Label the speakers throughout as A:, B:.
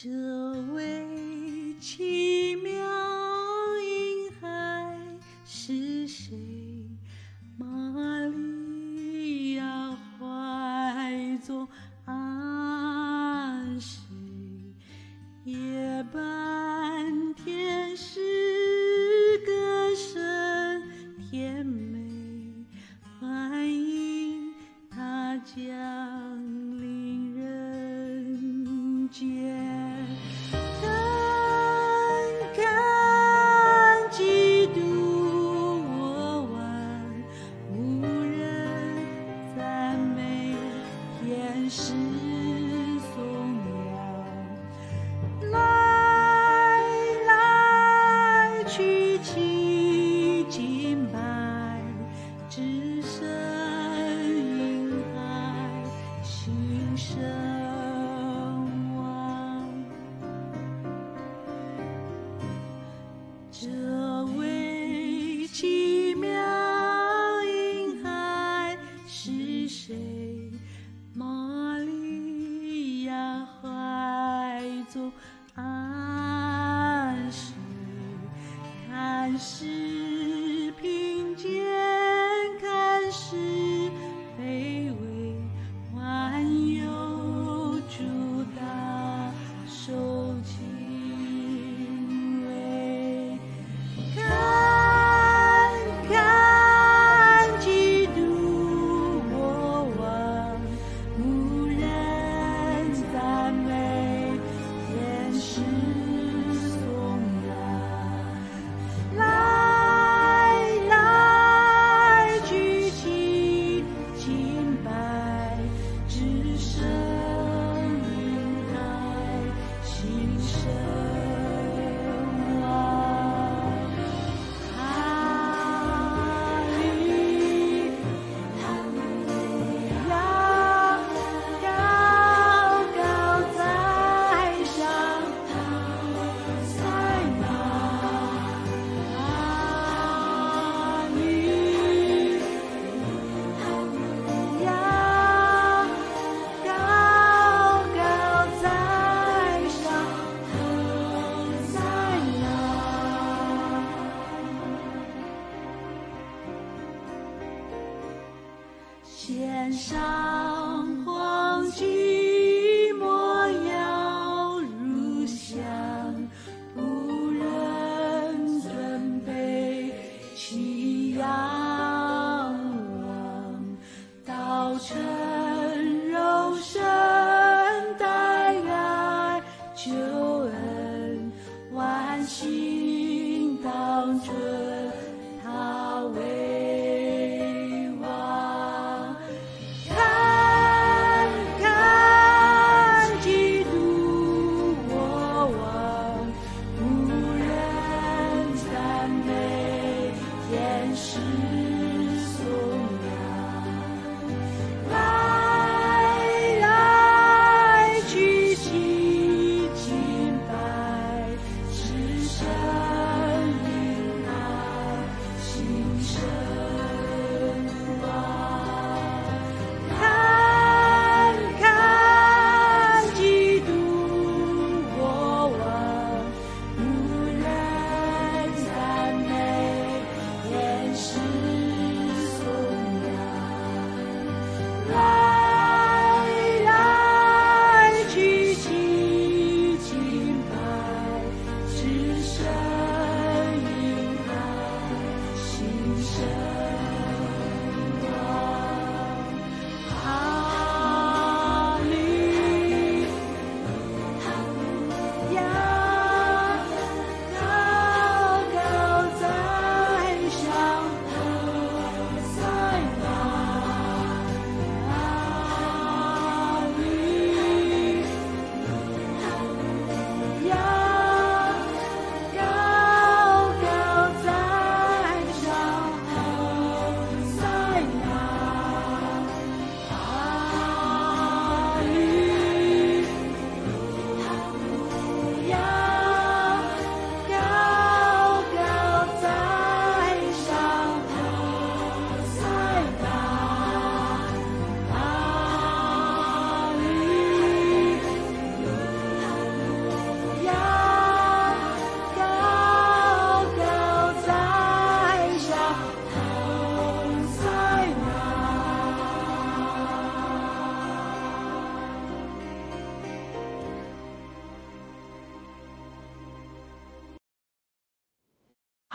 A: 这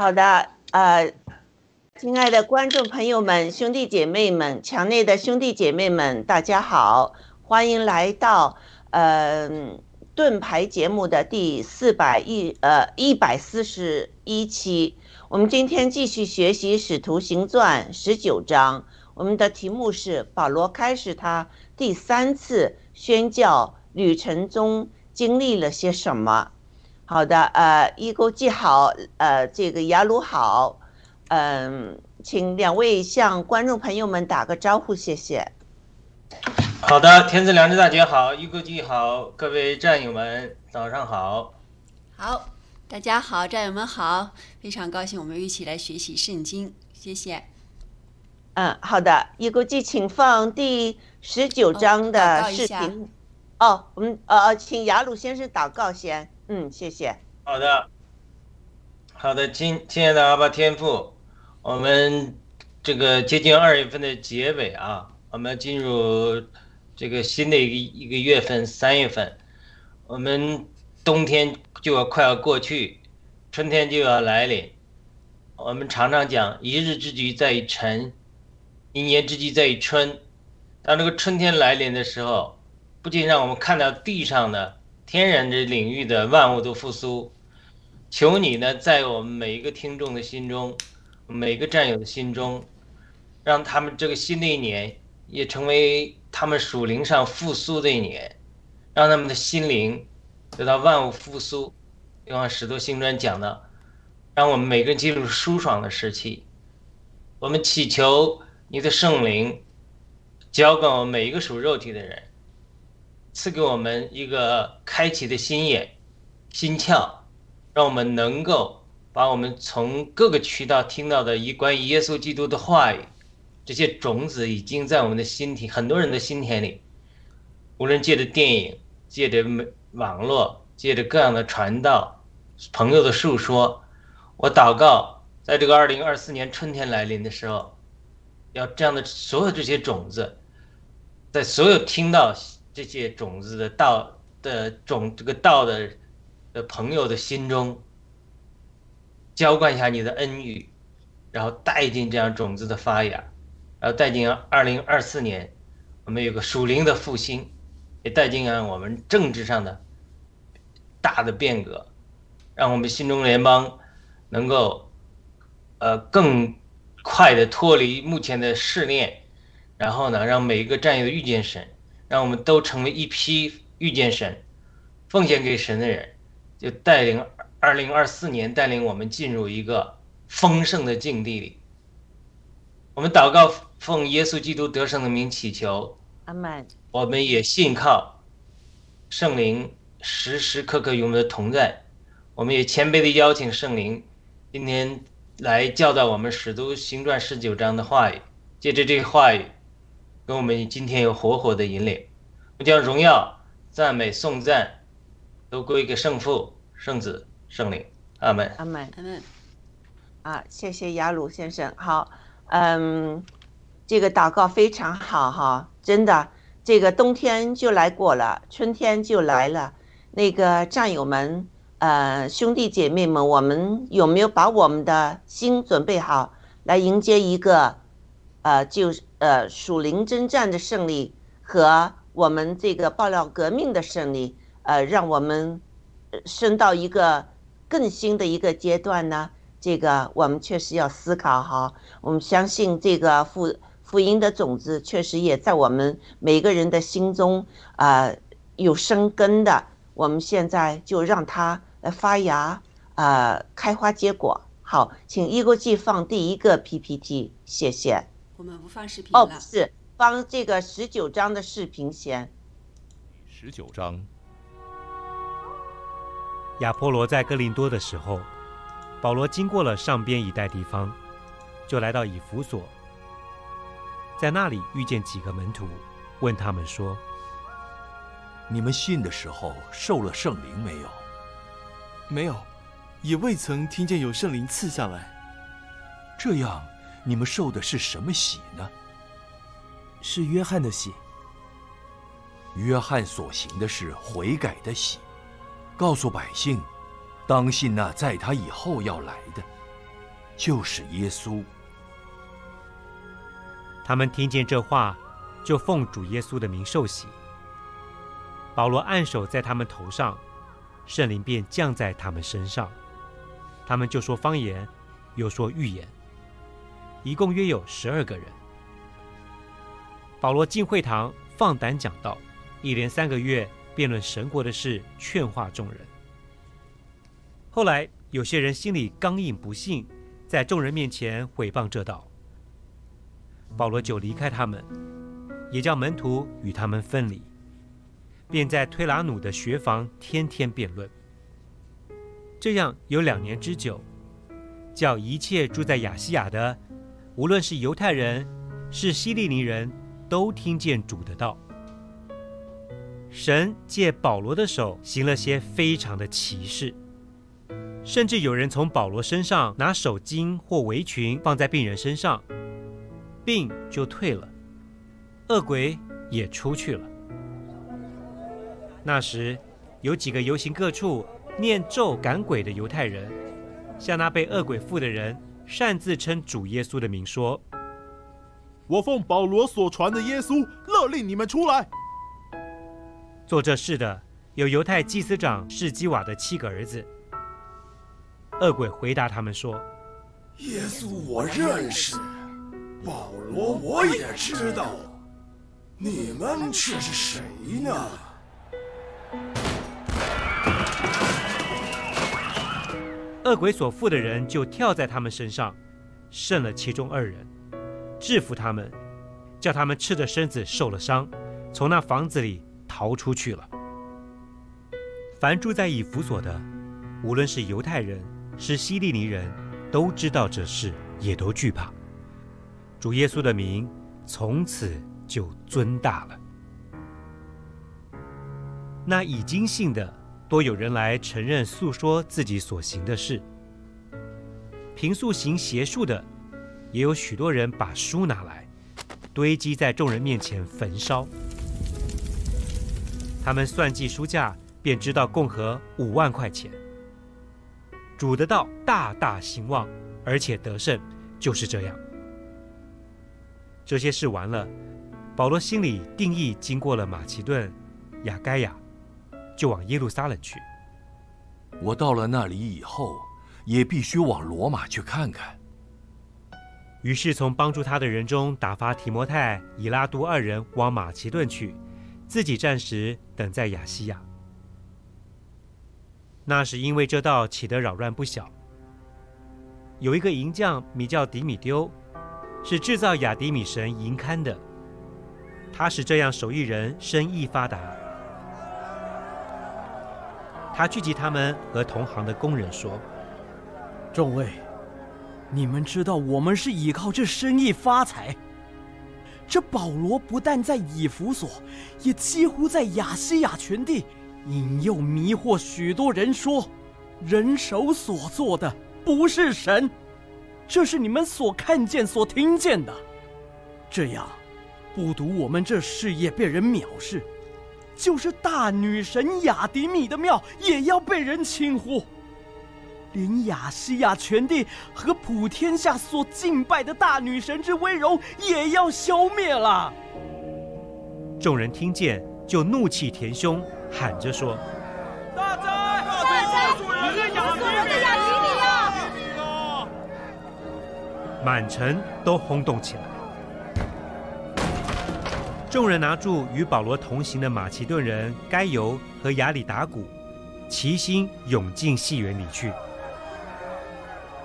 B: 好的，呃，亲爱的观众朋友们、兄弟姐妹们、墙内的兄弟姐妹们，大家好，欢迎来到呃盾牌节目的第四百一呃一百四十一期。我们今天继续学习《使徒行传》十九章，我们的题目是保罗开始他第三次宣教旅程中经历了些什么。好的，呃，一勾记好，呃，这个雅鲁好，嗯，请两位向观众朋友们打个招呼，谢谢。
C: 好的，天赐良知大姐好，一勾记好，各位战友们早上好。
D: 好，大家好，战友们好，非常高兴我们一起来学习圣经，谢谢。
B: 嗯，好的，一勾记，请放第十九章的视频。哦，我们呃呃，请雅鲁先生祷告先。嗯，谢谢。
C: 好的，好的，亲亲爱的阿巴天父，我们这个接近二月份的结尾啊，我们进入这个新的一个一个月份，三月份，我们冬天就要快要过去，春天就要来临。我们常常讲，一日之计在于晨，一年之计在于春。当这个春天来临的时候，不仅让我们看到地上的天然的领域的万物都复苏，求你呢，在我们每一个听众的心中，每个战友的心中，让他们这个新的一年也成为他们属灵上复苏的一年，让他们的心灵得到万物复苏。就像使徒行传讲的，让我们每个人进入舒爽的时期。我们祈求你的圣灵浇灌我们每一个属肉体的人。赐给我们一个开启的心眼、心窍，让我们能够把我们从各个渠道听到的一关于耶稣基督的话语，这些种子已经在我们的心田，很多人的心田里，无论借着电影、借着网络、借着各样的传道、朋友的述说，我祷告，在这个二零二四年春天来临的时候，要这样的所有这些种子，在所有听到。这些种子的道的种，这个道的的朋友的心中，浇灌下你的恩雨，然后带进这样种子的发芽，然后带进二零二四年，我们有个属灵的复兴，也带进啊我们政治上的大的变革，让我们新中联邦能够呃更快的脱离目前的试炼，然后呢，让每一个战友遇见神。让我们都成为一批遇见神、奉献给神的人，就带领二零二四年带领我们进入一个丰盛的境地里。我们祷告，奉耶稣基督得胜的名祈求，
B: 阿门。
C: 我们也信靠圣灵时时刻刻与我们的同在。我们也谦卑的邀请圣灵今天来教导我们使徒行传十九章的话语，借着这个话语。跟我们今天有活活的引领，我将荣耀、赞美、颂赞都归给圣父、圣子、圣灵。阿门。
B: 阿门。
D: 阿门。
B: 啊，谢谢雅鲁先生。好，嗯，这个祷告非常好哈，真的，这个冬天就来过了，春天就来了。那个战友们，呃，兄弟姐妹们，我们有没有把我们的心准备好，来迎接一个，呃，就是呃属灵征战的胜利和我们这个爆料革命的胜利，呃，让我们升到一个更新的一个阶段呢？这个我们确实要思考哈。我们相信这个福福音的种子确实也在我们每个人的心中啊、呃有生根的。我们现在就让它呃发芽啊、呃开花结果。好，请一国际放第一个 PPT，谢谢。
D: 我们不放视频
B: 哦，不。是，放这个十九章的视频先。
E: 十九章，亚波罗在哥林多的时候，保罗经过了上边一带地方，就来到以弗所，在那里遇见几个门徒，问他们说
F: 你们信的时候受了圣灵没有？
G: 没有，也未曾听见有圣灵赐下来。
F: 这样，你们受的是什么喜呢？
H: 是约翰的喜。
F: 约翰所行的是悔改的喜，告诉百姓，当信那在他以后要来的，就是耶稣。
E: 他们听见这话，就奉主耶稣的名受洗。保罗按手在他们头上，圣灵便降在他们身上，他们就说方言，又说预言，一共约有十二个人。保罗进会堂，放胆讲道，一连三个月辩论神国的事，劝化众人。后来有些人心里刚硬不信，在众人面前毁谤这道。保罗就离开他们，也叫门徒与他们分离，便在推拉努的学房天天辩论。这样有两年之久，叫一切住在亚细亚的，无论是犹太人，是希利尼人，都听见主的道。神借保罗的手行了些非常的奇事，甚至有人从保罗身上拿手巾或围裙放在病人身上。病就退了，恶鬼也出去了。那时，有几个游行各处念咒赶鬼的犹太人，向那被恶鬼附的人擅自称主耶稣的名说：“
I: 我奉保罗所传的耶稣，勒令你们出来。”
E: 做这事的有犹太祭司长士基瓦的七个儿子。恶鬼回答他们说：“
J: 耶稣我认识。”保罗，我也知道，你们却是谁呢？
E: 恶鬼所附的人就跳在他们身上，胜了其中二人，制服他们，叫他们赤着身子受了伤，从那房子里逃出去了。凡住在以弗所的，无论是犹太人是希利尼人，都知道这事，也都惧怕。主耶稣的名从此就尊大了。那已经信的，多有人来承认诉说自己所行的事。平素行邪术的，也有许多人把书拿来，堆积在众人面前焚烧。他们算计书价，便知道共和五万块钱。主的道大大兴旺，而且得胜，就是这样。这些事完了，保罗心里定义，经过了马其顿、亚该亚，就往耶路撒冷去。
F: 我到了那里以后，也必须往罗马去看看。
E: 于是从帮助他的人中打发提摩太、以拉都二人往马其顿去，自己暂时等在亚细亚。那是因为这道起得扰乱不小。有一个银匠名叫迪米丢。是制造雅迪米神银龛的，他是这样手艺人，生意发达。他聚集他们和同行的工人说：“
H: 众位，你们知道我们是依靠这生意发财。这保罗不但在以弗所，也几乎在亚细亚全地引诱迷惑许多人，说人手所做的不是神。”这是你们所看见、所听见的，这样，不独我们这事业被人藐视，就是大女神雅迪米的庙也要被人轻忽，连亚细亚全地和普天下所敬拜的大女神之威容也要消灭了。
E: 众人听见，就怒气填胸，喊着说：“
I: 大灾！大灾！你是亚所人的亚迪米！”
E: 满城都轰动起来，众人拿住与保罗同行的马其顿人该由和亚里达古，齐心涌进戏园里去。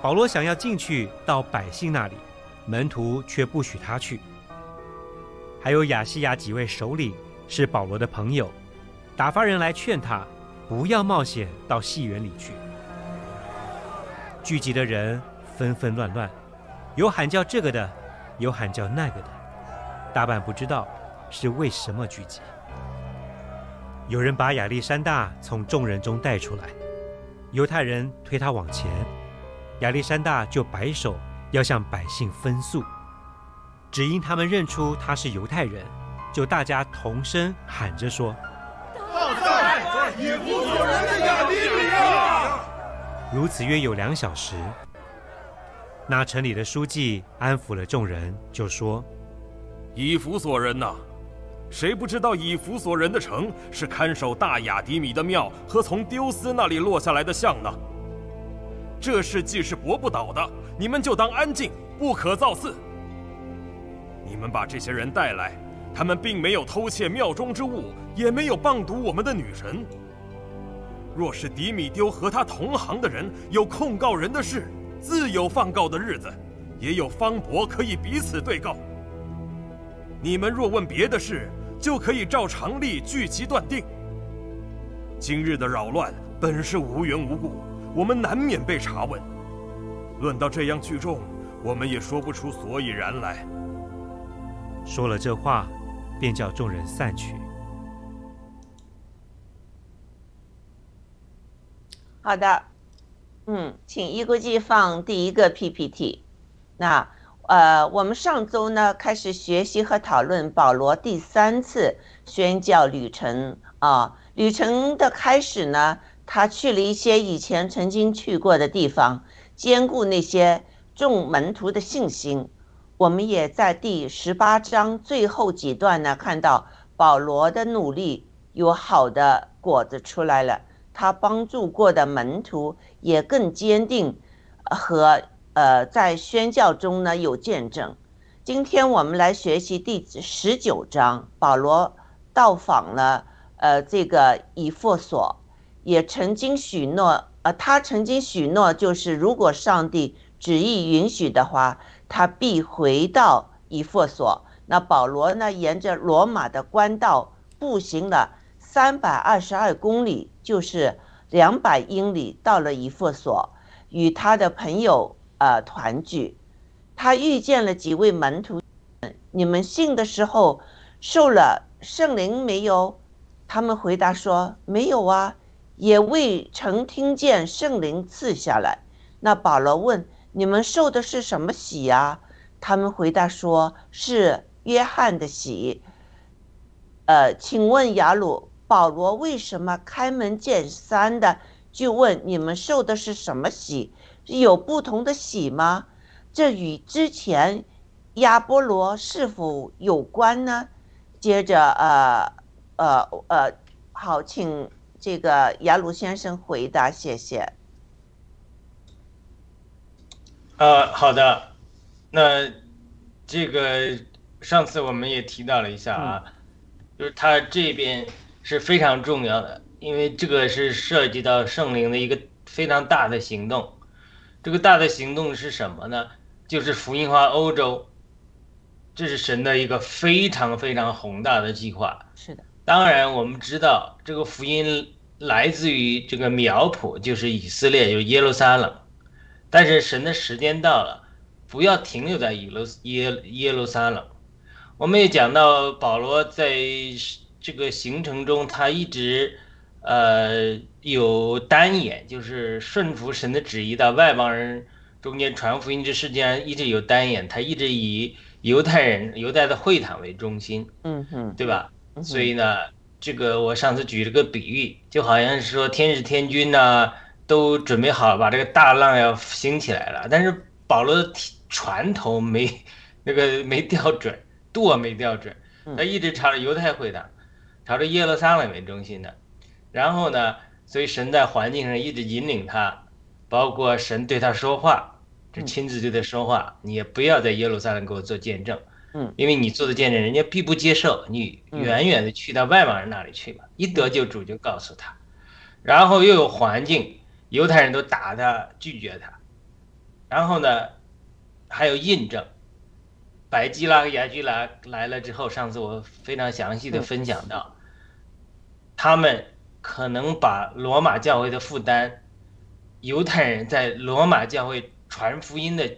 E: 保罗想要进去到百姓那里，门徒却不许他去。还有亚细亚几位首领是保罗的朋友，打发人来劝他不要冒险到戏园里去。聚集的人纷纷乱乱。有喊叫这个的，有喊叫那个的，大半不知道是为什么聚集。有人把亚历山大从众人中带出来，犹太人推他往前，亚历山大就摆手要向百姓分诉，只因他们认出他是犹太人，就大家同声喊着说：“
J: 在也不所人的亚利米亚！”
E: 如此约有两小时。那城里的书记安抚了众人，就说：“
K: 以弗所人呐，谁不知道以弗所人的城是看守大雅迪米的庙和从丢斯那里落下来的像呢？这事既是驳不倒的，你们就当安静，不可造次。你们把这些人带来，他们并没有偷窃庙中之物，也没有棒毒我们的女神。若是迪米丢和他同行的人有控告人的事，”自有放告的日子，也有方伯可以彼此对告。你们若问别的事，就可以照常例据其断定。今日的扰乱本是无缘无故，我们难免被查问。论到这样聚众，我们也说不出所以然来。
E: 说了这话，便叫众人散去。
B: 好的。嗯，请一国际放第一个 PPT。那呃，我们上周呢开始学习和讨论保罗第三次宣教旅程啊。旅程的开始呢，他去了一些以前曾经去过的地方，兼顾那些众门徒的信心。我们也在第十八章最后几段呢看到保罗的努力有好的果子出来了。他帮助过的门徒也更坚定，和呃在宣教中呢有见证。今天我们来学习第十九章，保罗到访了呃这个以弗所，也曾经许诺，呃他曾经许诺，就是如果上帝旨意允许的话，他必回到以弗所。那保罗呢，沿着罗马的官道步行了。三百二十二公里就是两百英里，到了以弗所，与他的朋友呃团聚。他遇见了几位门徒，你们信的时候受了圣灵没有？他们回答说没有啊，也未曾听见圣灵赐下来。那保罗问你们受的是什么喜呀？他们回答说是约翰的喜。呃，请问雅鲁。保罗为什么开门见山的就问你们受的是什么洗？有不同的喜吗？这与之前亚波罗是否有关呢？接着，呃，呃，呃，好，请这个雅鲁先生回答，谢谢。
C: 呃，好的，那这个上次我们也提到了一下啊，就是他这边。是非常重要的，因为这个是涉及到圣灵的一个非常大的行动。这个大的行动是什么呢？就是福音化欧洲，这是神的一个非常非常宏大的计划。
B: 是的，
C: 当然我们知道这个福音来自于这个苗圃，就是以色列，就是耶路撒冷。但是神的时间到了，不要停留在耶路耶耶路撒冷。我们也讲到保罗在。这个行程中，他一直，呃，有单眼，就是顺服神的旨意，到外邦人中间传福音。这世界上一直有单眼，他一直以犹太人、犹太的会堂为中心，
B: 嗯哼，
C: 对吧？所以呢，这个我上次举了个比喻，就好像是说天使天君呢都准备好把这个大浪要兴起来了，但是保罗的船头没那个没调准，舵没调准，他一直朝着犹太会堂。朝着耶路撒冷为中心的，然后呢，所以神在环境上一直引领他，包括神对他说话，这亲自对他说话，你也不要在耶路撒冷给我做见证，
B: 嗯，
C: 因为你做的见证，人家必不接受，你远远的去到外邦人那里去吧，一得救主就告诉他，然后又有环境，犹太人都打他，拒绝他，然后呢，还有印证。白基拉和雅居拉来了之后，上次我非常详细的分享到。他们可能把罗马教会的负担，犹太人在罗马教会传福音的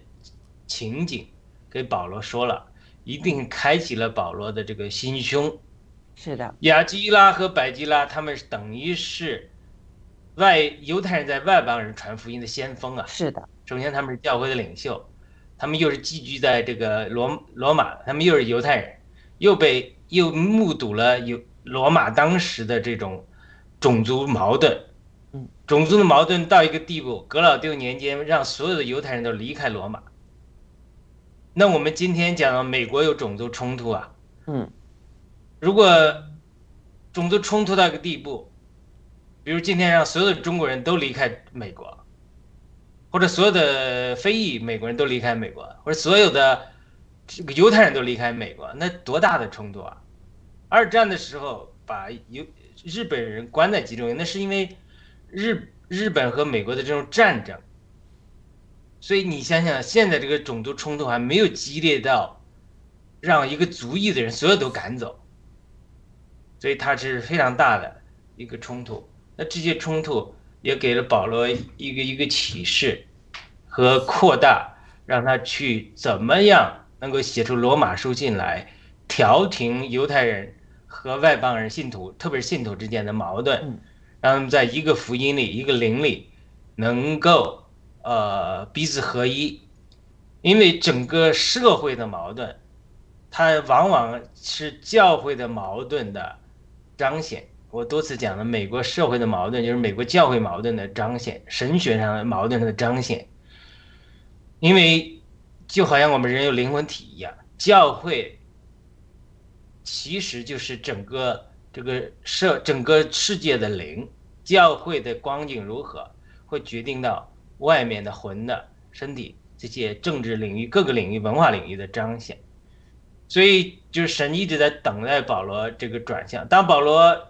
C: 情景，给保罗说了，一定开启了保罗的这个心胸。
B: 是的，
C: 亚基拉和百基拉，他们等于是外犹太人在外邦人传福音的先锋啊。
B: 是的，
C: 首先他们是教会的领袖，他们又是寄居在这个罗罗马，他们又是犹太人，又被又目睹了有。罗马当时的这种种族矛盾，
B: 嗯，
C: 种族的矛盾到一个地步，格老丢年间让所有的犹太人都离开罗马，那我们今天讲美国有种族冲突啊，
B: 嗯。
C: 如果种族冲突到一个地步，比如今天让所有的中国人都离开美国，或者所有的非裔美国人都离开美国，或者所有的这个犹太人都离开美国，那多大的冲突啊！二战的时候把犹日本人关在集中营，那是因为日日本和美国的这种战争。所以你想想，现在这个种族冲突还没有激烈到让一个族裔的人所有都赶走，所以它是非常大的一个冲突。那这些冲突也给了保罗一个一个启示和扩大，让他去怎么样能够写出罗马书信来，调停犹太人和外邦人信徒，特别是信徒之间的矛盾，让他们在一个福音里、一个灵里能够。呃，彼此合一，因为整个社会的矛盾，它往往是教会的矛盾的彰显。我多次讲了，美国社会的矛盾就是美国教会矛盾的彰显，神学上的矛盾的彰显。因为就好像我们人有灵魂体一样，教会其实就是整个这个社整个世界的灵，教会的光景如何，会决定到。外面的魂的身体，这些政治领域、各个领域、文化领域的彰显，所以就是神一直在等待保罗这个转向。当保罗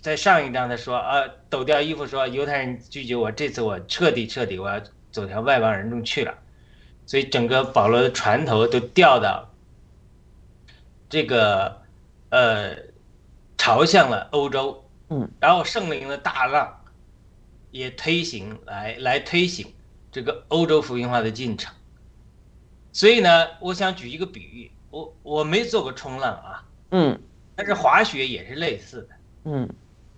C: 在上一章他说啊，抖掉衣服说犹太人拒绝我，这次我彻底彻底我要走向外邦人中去了，所以整个保罗的船头都掉到这个呃朝向了欧洲，
B: 嗯，
C: 然后圣灵的大浪。也推行来来推行这个欧洲福音化的进程，所以呢，我想举一个比喻，我我没做过冲浪啊，
B: 嗯，
C: 但是滑雪也是类似的，
B: 嗯，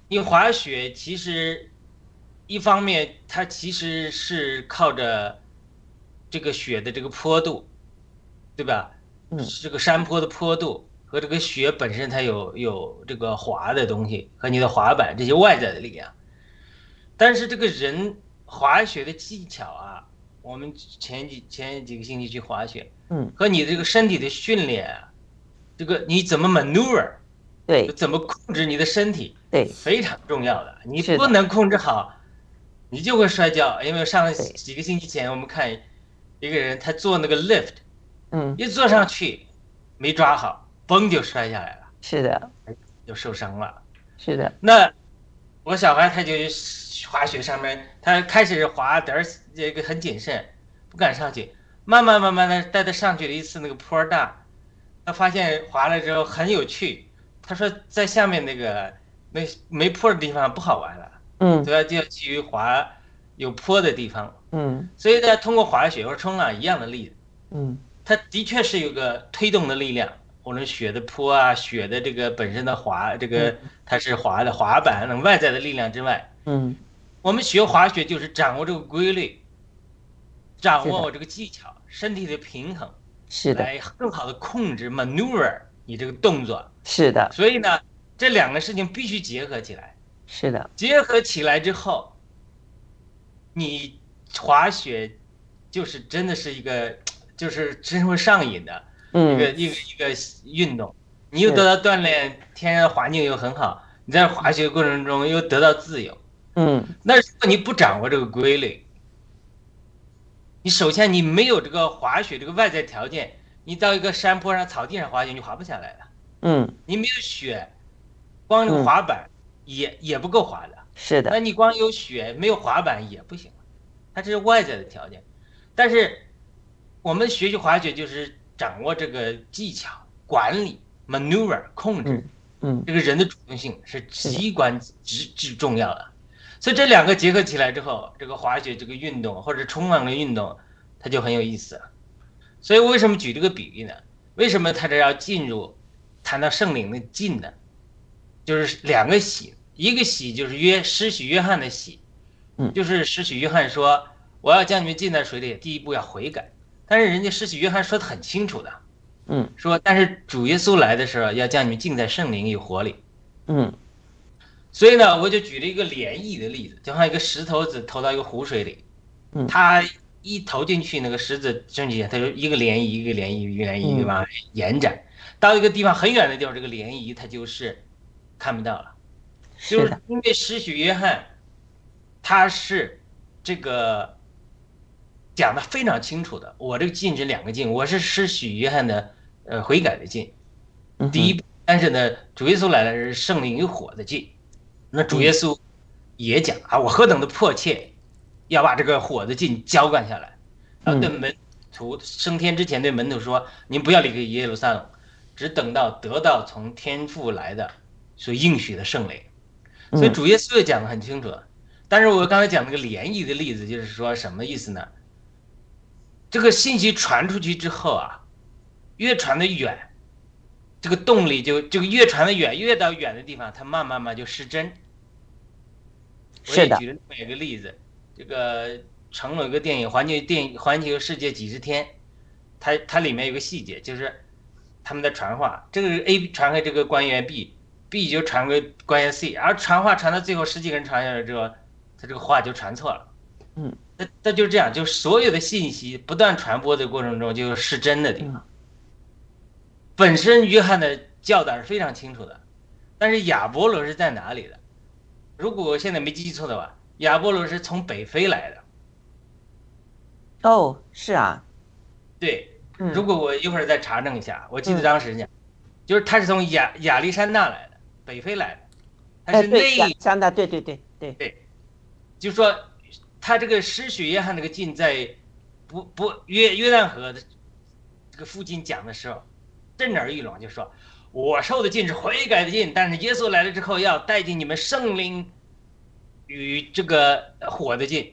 C: 你滑雪其实一方面它其实是靠着这个雪的这个坡度，对吧？
B: 嗯，
C: 这个山坡的坡度和这个雪本身它有有这个滑的东西和你的滑板这些外在的力量。但是这个人滑雪的技巧啊，我们前几前几个星期去滑雪，
B: 嗯，
C: 和你这个身体的训练啊，这个你怎么 maneuver，
B: 对，
C: 怎么控制你的身体，
B: 对，
C: 非常重要的。你不能控制好，你就会摔跤。因为上几个星期前我们看一个人，他做那个 lift，
B: 嗯，
C: 一坐上去没抓好，嘣就摔下来了，
B: 是的，
C: 就受伤了，
B: 是的。
C: 那我小孩他就。滑雪上面，他开始滑点儿，这个很谨慎，不敢上去。慢慢慢慢的带他上去了一次那个坡大，他发现滑了之后很有趣。他说在下面那个那没坡的地方不好玩了，
B: 嗯，
C: 所以就要去滑有坡的地方。
B: 嗯，
C: 所以呢，通过滑雪或冲浪一样的例子，
B: 嗯，
C: 它的确是有个推动的力量，或者雪的坡啊，雪的这个本身的滑，这个它是滑的滑板，那外在的力量之外，
B: 嗯。
C: 我们学滑雪就是掌握这个规律，掌握我这个技巧，身体的平衡，
B: 是的，
C: 来更好的控制 maneuver 你这个动作，
B: 是的。
C: 所以呢，这两个事情必须结合起来，
B: 是的。
C: 结合起来之后，你滑雪就是真的是一个，就是真会上瘾的一个一个一个运动，你又得到锻炼，天然环境又很好，你在滑雪过程中又得到自由。
B: 嗯，
C: 那如果你不掌握这个规律，你首先你没有这个滑雪这个外在条件，你到一个山坡上、草地上滑雪，你滑不下来的。
B: 嗯，
C: 你没有雪，光有滑板也也不够滑的。
B: 是的。
C: 那你光有雪没有滑板也不行，它这是外在的条件。但是我们学习滑雪就是掌握这个技巧、管理、maneuver 控制，
B: 嗯，
C: 这个人的主动性是极关极之重要的。所以这两个结合起来之后，这个滑雪这个运动或者冲浪的运动，它就很有意思。所以为什么举这个比喻呢？为什么他这要进入谈到圣灵的进呢？就是两个喜，一个喜就是约施洗约翰的喜，
B: 嗯，
C: 就是施洗约翰说我要将你们浸在水里，第一步要悔改。但是人家施洗约翰说的很清楚的，
B: 嗯，
C: 说但是主耶稣来的时候要将你们浸在圣灵与火里，
B: 嗯。
C: 所以呢，我就举了一个涟漪的例子，就像一个石头子投到一个湖水里，
B: 嗯，
C: 它一投进去，那个石子升起，它就一个涟漪一个涟漪一个涟漪往延展，到一个地方很远的地方，这个涟漪它就是看不到了，就是因为施洗约翰他是这个讲的非常清楚的，我这个禁止两个禁，我是施许约翰的呃悔改的禁，第一，但是呢，主耶稣来了是圣灵与火的禁，那主耶稣也讲啊，我何等的迫切。要把这个火的禁浇灌下来，然后对门徒升天之前对门徒说：“您不要离开耶路撒冷，只等到得到从天父来的所应许的圣灵。”所以主耶稣也讲的很清楚。但是我刚才讲那个涟漪的例子，就是说什么意思呢？这个信息传出去之后啊，越传的远，这个动力就这个越传的远，越到远的地方，它慢慢慢就失真。
B: 是的。
C: 举了这么一个例子。这个成龙一个电影《环球电影环球世界几十天》，它它里面有个细节，就是他们在传话，这个 A 传给这个官员 B，B 就传给官员 C，而传话传到最后十几个人传下来之后，他这个话就传错了。
B: 嗯，
C: 那那就是这样，就所有的信息不断传播的过程中，就是真的地方。本身约翰的教导是非常清楚的，但是亚波罗是在哪里的？如果我现在没记错的话。亚波罗是从北非来的，
B: 哦，是啊，
C: 对，如果我一会儿再查证一下，我记得当时讲，就是他是从亚亚历山大来的，北非来的，他是内
B: 亚历山大，对对对对
C: 对，就说他这个施许约翰那个禁在不不约约旦河的这个附近讲的时候，震耳欲聋，就说我受的禁是悔改的禁，但是耶稣来了之后要带进你们圣灵。与这个火的劲，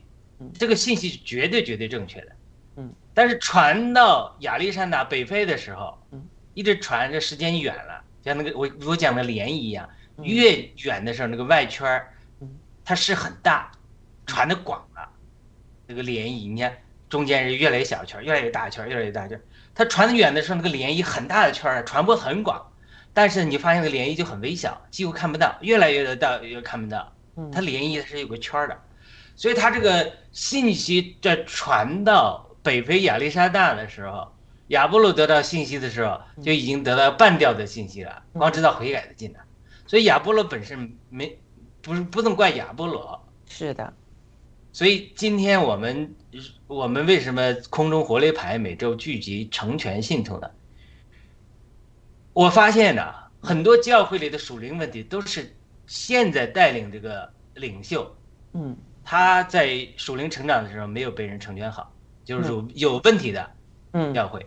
C: 这个信息是绝对绝对正确的，
B: 嗯，
C: 但是传到亚历山大北非的时候，一直传这时间远了，像那个我我讲的涟漪一样，越远的时候那个外圈儿，它是很大，传的广了，那个涟漪，你看中间是越来越小圈，越来越大圈，越来越大圈，它传得远的时候那个涟漪很大的圈儿，传播很广，但是你发现那个涟漪就很微小，几乎看不到，越来越的大越看不到。它涟漪是有个圈儿的，所以它这个信息在传到北非亚历山大的时候，亚波罗得到信息的时候，就已经得到半吊的信息了，光知道悔改的进来。所以亚波罗本身没，不是不能怪亚波罗。
B: 是的。
C: 所以今天我们我们为什么空中活雷牌每周聚集成全信徒呢？我发现呢，很多教会里的属灵问题都是。现在带领这个领袖，
B: 嗯，
C: 他在属灵成长的时候没有被人成全好，就是有有问题的，
B: 嗯，
C: 教会，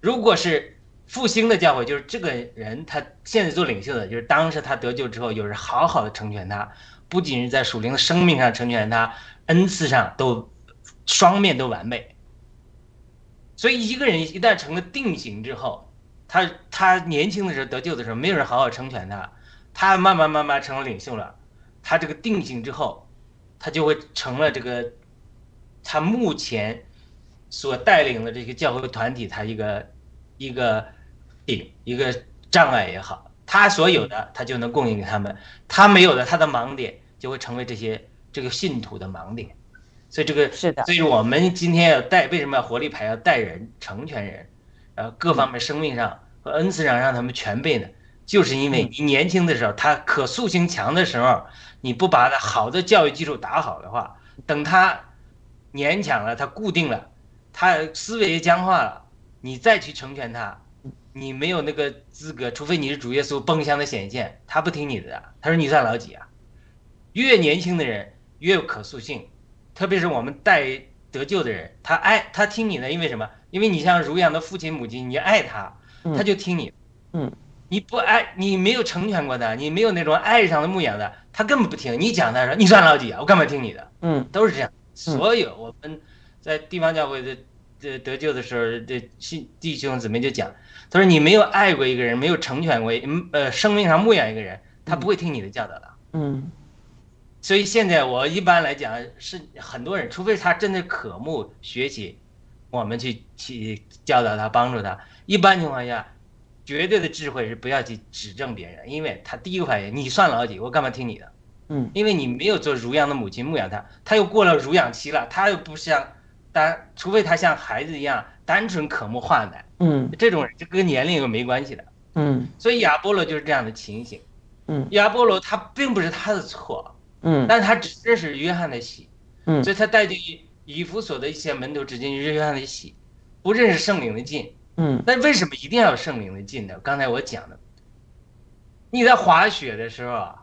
C: 如果是复兴的教会，就是这个人他现在做领袖的，就是当时他得救之后，有人好好的成全他，不仅是在属灵的生命上成全他，恩赐上都双面都完美。所以一个人一旦成了定型之后，他他年轻的时候得救的时候，没有人好好成全他。他慢慢慢慢成了领袖了，他这个定型之后，他就会成了这个，他目前所带领的这个教会团体，他一个一个顶一个障碍也好，他所有的他就能供应给他们，他没有的他的盲点就会成为这些这个信徒的盲点，所以这个
B: 是的，
C: 所以我们今天要带为什么要活力牌要带人成全人，呃，各方面生命上和恩赐上让他们全备呢？就是因为你年轻的时候，他可塑性强的时候，你不把他好的教育基础打好的话，等他年长了，他固定了，他思维僵化了，你再去成全他，你没有那个资格，除非你是主耶稣崩箱的显现，他不听你的，他说你算老几啊？越年轻的人越有可塑性，特别是我们带得救的人，他爱他听你的，因为什么？因为你像如养的父亲母亲，你爱他，他就听你，
B: 嗯。
C: 你不爱你没有成全过他，你没有那种爱上的牧养的，他根本不听你讲。他说你算老几啊？我干嘛听你的？
B: 嗯，
C: 都是这样。所有我们在地方教会的的得救的时候，这信弟兄姊妹就讲，他说你没有爱过一个人，没有成全过嗯呃生命上牧养一个人，他不会听你的教导的。
B: 嗯，
C: 所以现在我一般来讲是很多人，除非他真的渴慕学习，我们去去教导他帮助他。一般情况下。绝对的智慧是不要去指正别人，因为他第一个反应，你算老几，我干嘛听你的？
B: 嗯，
C: 因为你没有做乳养的母亲牧养他，他又过了乳养期了，他又不像单，除非他像孩子一样单纯渴慕化奶，
B: 嗯
C: 这种人就跟年龄又没关系的。
B: 嗯
C: 所以亚波罗就是这样的情形。
B: 嗯
C: 亚波罗他并不是他的错，
B: 嗯。
C: 但他只认识约翰的喜，
B: 嗯。
C: 所以他带着以以弗所的一些门徒只进约翰的喜，不认识圣灵的进。
B: 嗯。
C: 但为什么一定要有圣灵的进呢？刚才我讲的，你在滑雪的时候啊，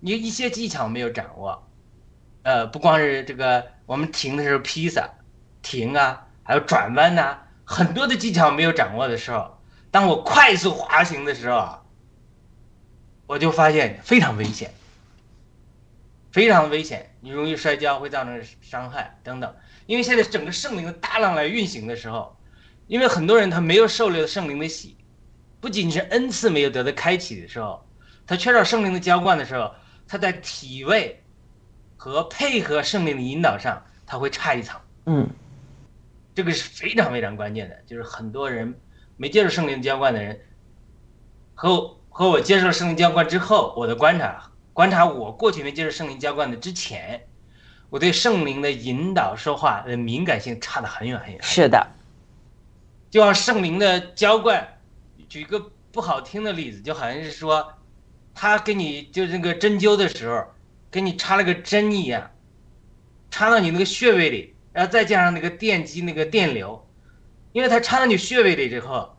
C: 你一些技巧没有掌握，呃，不光是这个，我们停的时候披萨，停啊，还有转弯呐、很多的技巧没有掌握的时候，当我快速滑行的时候啊，我就发现非常危险，非常危险，你容易摔跤，会造成伤害等等。因为现在整个圣灵的大浪来运行的时候，因为很多人他没有受了圣灵的洗，不仅是恩赐没有得到开启的时候，他缺少圣灵的浇灌的时候，他在体位和配合圣灵的引导上，他会差一层。
B: 嗯
C: 这个是非常非常关键的，就是很多人没接受圣灵浇灌的人，和和我接受圣灵浇灌之后，我的观察观察我过去没接受圣灵浇灌的之前，我对圣灵的引导说话的敏感性差得很远很远。
B: 是的，
C: 就像圣灵的浇灌，举个不好听的例子，就好像是说，他给你就是那个针灸的时候，给你插了个针一样，插到你那个穴位里，然后再加上那个电击那个电流，因为它插到你穴位里之后，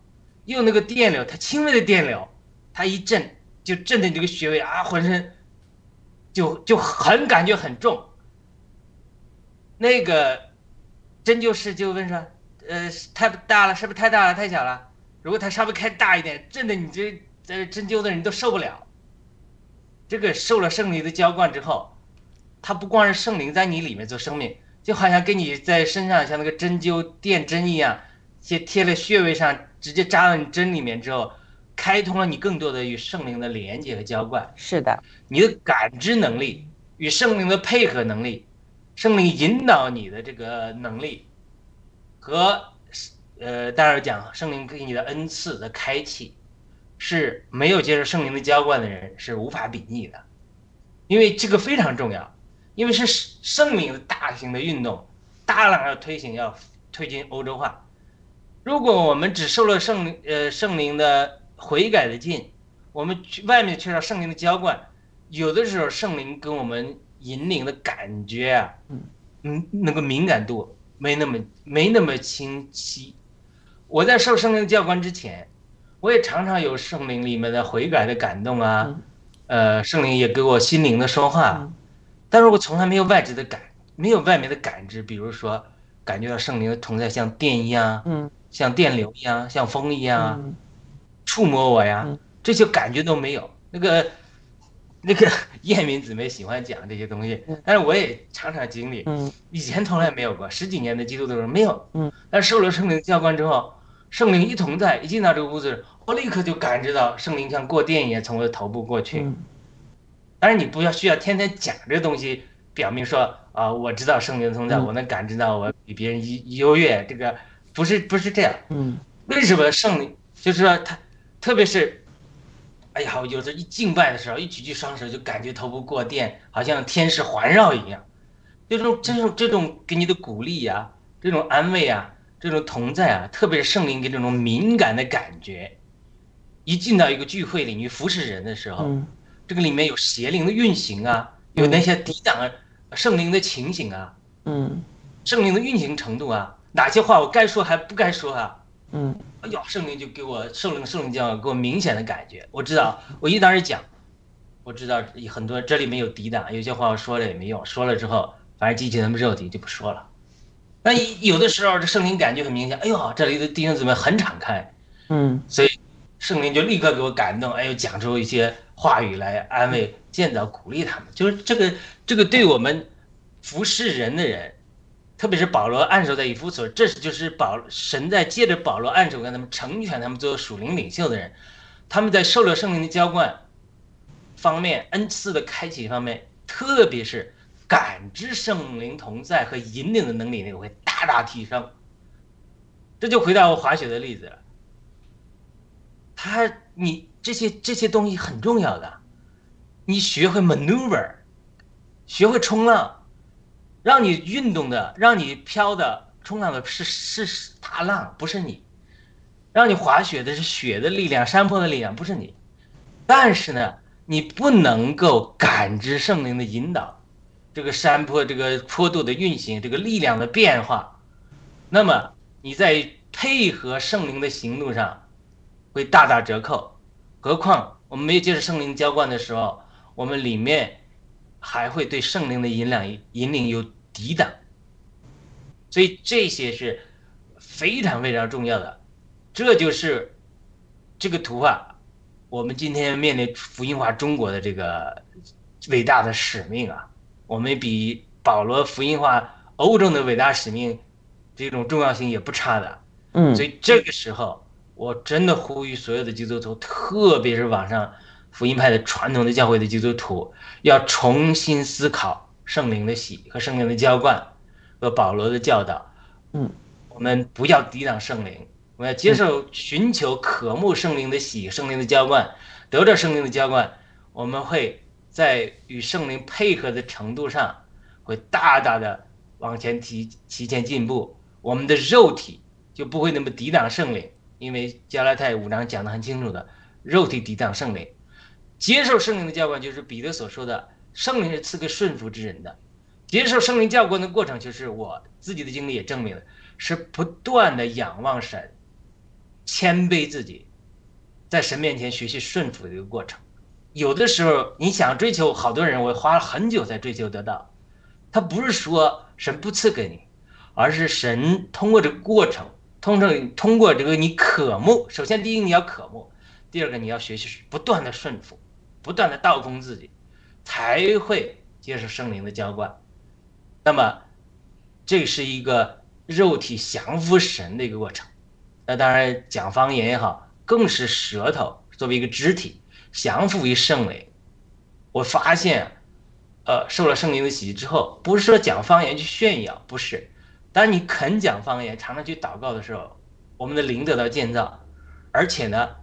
C: 用那个电流，它轻微的电流，它一震就震的你这个穴位啊，浑身就就很感觉很重。那个针灸师就问说，呃，太大了，是不是太大了，太小了？如果它稍微开大一点，震的你这这针灸的人都受不了。这个受了圣灵的浇灌之后，它不光是圣灵在你里面做生命，就好像给你在身上像那个针灸电针一样，先贴在穴位上，直接扎到你针里面之后，开通了你更多的与圣灵的连接和浇灌。
B: 是的，
C: 你的感知能力与圣灵的配合能力，圣灵引导你的这个能力，和呃，当然讲圣灵给你的恩赐的开启，是没有接受圣灵的浇灌的人是无法比拟的，因为这个非常重要，因为是圣灵的大型的运动，大量要推行要推进欧洲化。如果我们只受了圣灵呃圣灵的悔改的劲，我们去外面缺少圣灵的浇灌，有的时候圣灵跟我们引领的感觉啊，嗯，那个敏感度没那么没那么清晰。我在受圣灵教官之前，我也常常有圣灵里面的悔改的感动啊，呃，圣灵也给我心灵的说话，但是我从来没有外置的感，没有外面的感知，比如说感觉到圣灵的同在像电一样，
B: 嗯，
C: 像电流一样，像风一样触摸我呀，这些感觉都没有。那个那个 燕民姊妹喜欢讲这些东西，但是我也常常经历，
B: 嗯。
C: 以前从来没有过，十几年的基督徒没有，
B: 嗯，
C: 但是受了圣灵教官之后，圣灵一同在，一进到这个屋子，我立刻就感知到圣灵像过电一样从我的头部过去。
B: 嗯。
C: 当然，你不要需要天天讲这个东西，表明说啊、我知道圣灵存在，
B: 嗯。
C: 我能感知到我比别人优优越，这个不是不是这样。
B: 嗯。
C: 为什么圣灵就是说他，特别是，哎呀，我有时候一敬拜的时候，一举起双手就感觉头部过电，好像天使环绕一样，这种这种这种给你的鼓励呀、这种安慰啊，这种同在啊，特别是圣灵给这种敏感的感觉，一进到一个聚会里，你服侍人的时候，
B: 嗯
C: 这个里面有邪灵的运行啊，有那些抵挡圣灵的情形啊，
B: 嗯
C: 圣灵的运行程度啊，哪些话我该说还不该说啊？
B: 嗯
C: 哎呦，圣灵就给我圣灵圣灵教给我明显的感觉，我知道我一当时讲，我知道很多这里面有抵挡，有些话我说了也没用，说了之后反正激起他们肉体就不说了。那有的时候这圣灵感觉很明显，哎呦，这里的弟兄姊妹很敞开，
B: 嗯
C: 所以圣灵就立刻给我感动，哎呦，讲出一些话语来安慰、建造、鼓励他们。就是这个这个对我们服侍人的人，特别是保罗按手在以弗所，这是就是保神在借着保罗按手跟他们成全他们做属灵领袖的人，他们在受了圣灵的浇灌方面、恩赐的开启方面，特别是感知圣灵同在和引领的能力，那个会大大提升。这就回到我滑雪的例子了。他，你这些这些东西很重要的，你学会 maneuver，学会冲浪，让你运动的，让你飘的、冲浪的是是大浪，不是你；让你滑雪的是雪的力量、山坡的力量，不是你。但是呢，你不能够感知圣灵的引导，这个山坡、这个坡度的运行、这个力量的变化，那么你在配合圣灵的行动上会大打折扣。何况我们没有接受圣灵浇灌的时候，我们里面还会对圣灵的引领引领有抵挡，所以这些是非常非常重要的。这就是这个图画，我们今天面临福音化中国的这个伟大的使命啊！我们比保罗福音化欧洲的伟大使命这种重要性也不差的。
B: 嗯，
C: 所以这个时候，我真的呼吁所有的基督徒，特别是网上福音派的传统的教会的基督徒，要重新思考圣灵的喜和圣灵的浇灌和保罗的教导。
B: 嗯，
C: 我们不要抵挡圣灵，我们要接受、寻求、渴慕圣灵的喜、圣灵的浇灌，得着圣灵的浇灌，我们会在与圣灵配合的程度上，会大大的往前提提前进步。我们的肉体就不会那么抵挡圣灵，因为加拉太五章讲得很清楚的，肉体抵挡圣灵，接受圣灵的教官就是彼得所说的，圣灵是赐给顺服之人的。接受圣灵教官的过程，就是我自己的经历也证明了，是不断的仰望神，谦卑自己，在神面前学习顺服的一个过程。有的时候你想追求，好多人我花了很久才追求得到，他不是说神不赐给你，而是神通过这个过程，通过通过这个你渴慕，首先第一你要渴慕，第二个你要学习不断的顺服，不断的倒空自己，才会接受圣灵的浇灌。那么，这是一个肉体降服神的一个过程。那当然，讲方言也好，更是舌头作为一个肢体降服于圣灵。我发现，呃，受了圣灵的洗礼之后，不是说讲方言去炫耀，不是。当你肯讲方言，常常去祷告的时候，我们的灵得到建造，而且呢，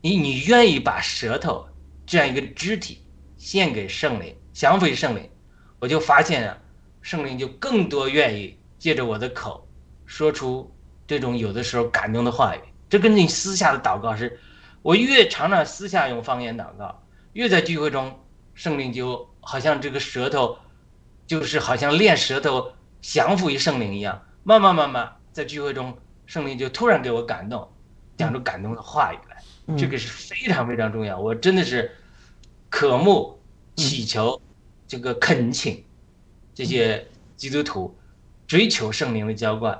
C: 你你愿意把舌头这样一个肢体献给圣灵，降服于圣灵，我就发现啊。圣灵就更多愿意借着我的口说出这种有的时候感动的话语，这跟你私下的祷告是，我越常常私下用方言祷告，越在聚会中，圣灵就好像这个舌头，就是好像练舌头降服于圣灵一样，慢慢慢慢在聚会中，圣灵就突然给我感动，讲出感动的话语来，这个是非常非常重要，我真的是渴慕祈求这个恳请。这些基督徒追求圣灵的浇灌，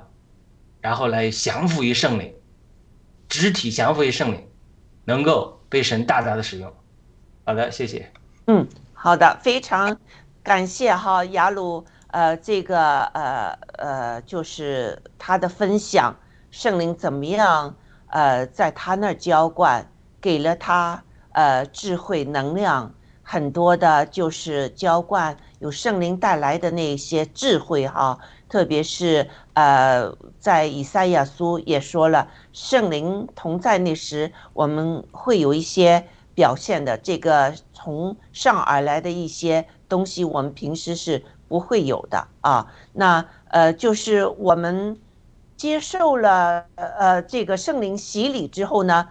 C: 然后来降服于圣灵，肢体降服于圣灵，能够被神大大的使用。好的，谢谢。
B: 嗯，好的，非常感谢哈雅鲁，呃，这个呃呃，就是他的分享，圣灵怎么样呃，在他那儿浇灌，给了他呃智慧能量。很多的，就是浇灌有圣灵带来的那些智慧哈，特别是呃，在以赛亚书也说了，圣灵同在那时，我们会有一些表现的，这个从上而来的一些东西，我们平时是不会有的啊。那呃，就是我们接受了呃这个圣灵洗礼之后呢，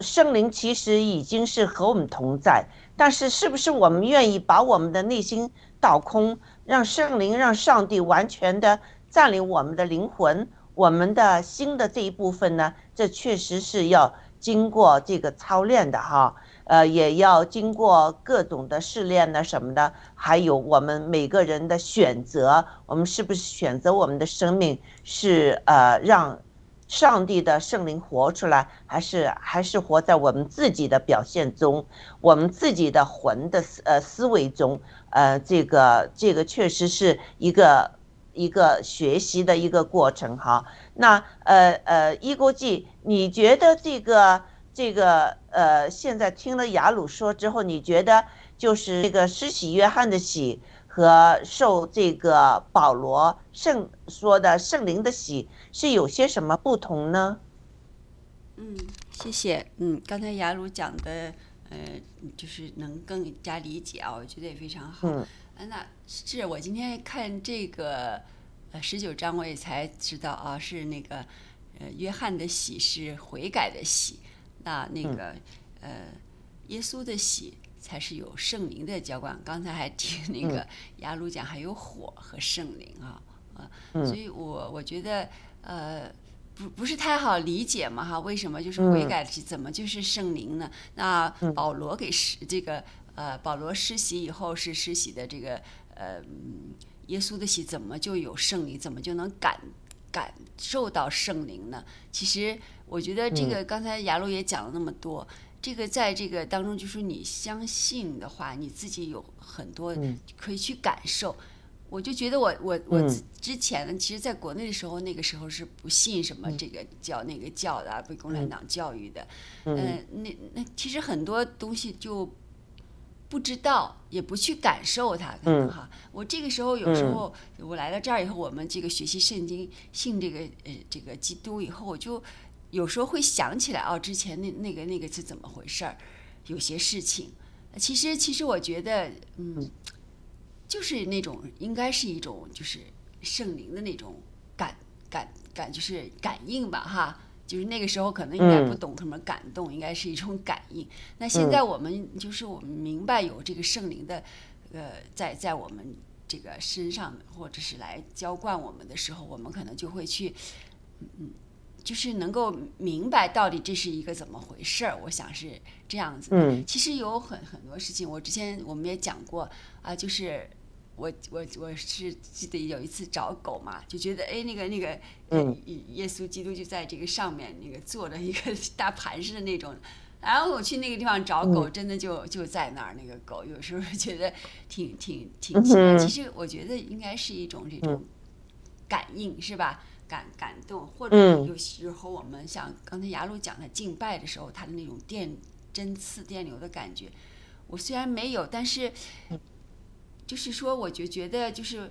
B: 圣灵其实已经是和我们同在。但是，是不是我们愿意把我们的内心倒空，让圣灵、让上帝完全的占领我们的灵魂、我们的心的这一部分呢？这确实是要经过这个操练的哈，呃，也要经过各种的试炼呢什么的，还有我们每个人的选择，我们是不是选择我们的生命是呃让。上帝的圣灵活出来，还是还是活在我们自己的表现中，我们自己的魂的思呃思维中，呃，这个这个确实是一个一个学习的一个过程哈。那呃呃，一国际，你觉得这个这个呃，现在听了雅鲁说之后，你觉得就是这个施洗约翰的洗？和受这个保罗圣说的圣灵的喜是有些什么不同呢？
D: 嗯，谢谢。嗯，刚才雅鲁讲的，呃，就是能更加理解啊，我觉得也非常好。
B: 嗯。
D: 啊，那是我今天看这个呃十九章，我也才知道啊，是那个呃约翰的喜是悔改的喜，那那个、呃耶稣的喜才是有圣灵的浇灌。刚才还听那个雅鲁讲，还有火和圣灵啊，啊，所以我我觉得呃。不不是太好理解嘛哈？为什么就是悔改是怎么就是圣灵呢？那保罗给施这个呃保罗施洗以后是施洗的这个呃嗯耶稣的洗，怎么就有圣灵？怎么就能感感受到圣灵呢？其实我觉得这个刚才雅鲁也讲了那么多，这个在这个当中就是你相信的话，你自己有很多可以去感受。我就觉得我我我之前呢，其实在国内的时候，那个时候是不信什么这个教那个教的，啊被共产党教育的，嗯，那那其实很多东西就不知道，也不去感受它，可能哈。我这个时候有时候我来到这儿以后，我们这个学习圣经，信这个呃这个基督以后，我就有时候会想起来哦，之前那那个那个是怎么回事儿，有些事情，其实其实我觉得嗯。就是那种应该是一种就是圣灵的那种感感感，就是感应吧，哈，就是那个时候可能应该不懂什么感动，应该是一种感应。那现在我们就是我们明白有这个圣灵的，呃，在在我们这个身上或者是来浇灌我们的时候，我们可能就会去，嗯，就是能够明白到底这是一个怎么回事儿。我想是这样子。
B: 嗯，
D: 其实有很很多事情，我之前我们也讲过啊，就是。我我我是记得有一次找狗嘛，就觉得哎那个那个，
B: 嗯，
D: 耶稣基督就在这个上面那个坐着一个 大盘似的那种，然后我去那个地方找狗，真的就就在那儿那个狗，有时候觉得挺挺挺奇怪。其实我觉得应该是一种这种感应是吧？感感动，或者有时候我们像刚才雅鲁讲的敬拜的时候，他的那种电针刺电流的感觉，我虽然没有，但是。就是说，我就觉得就是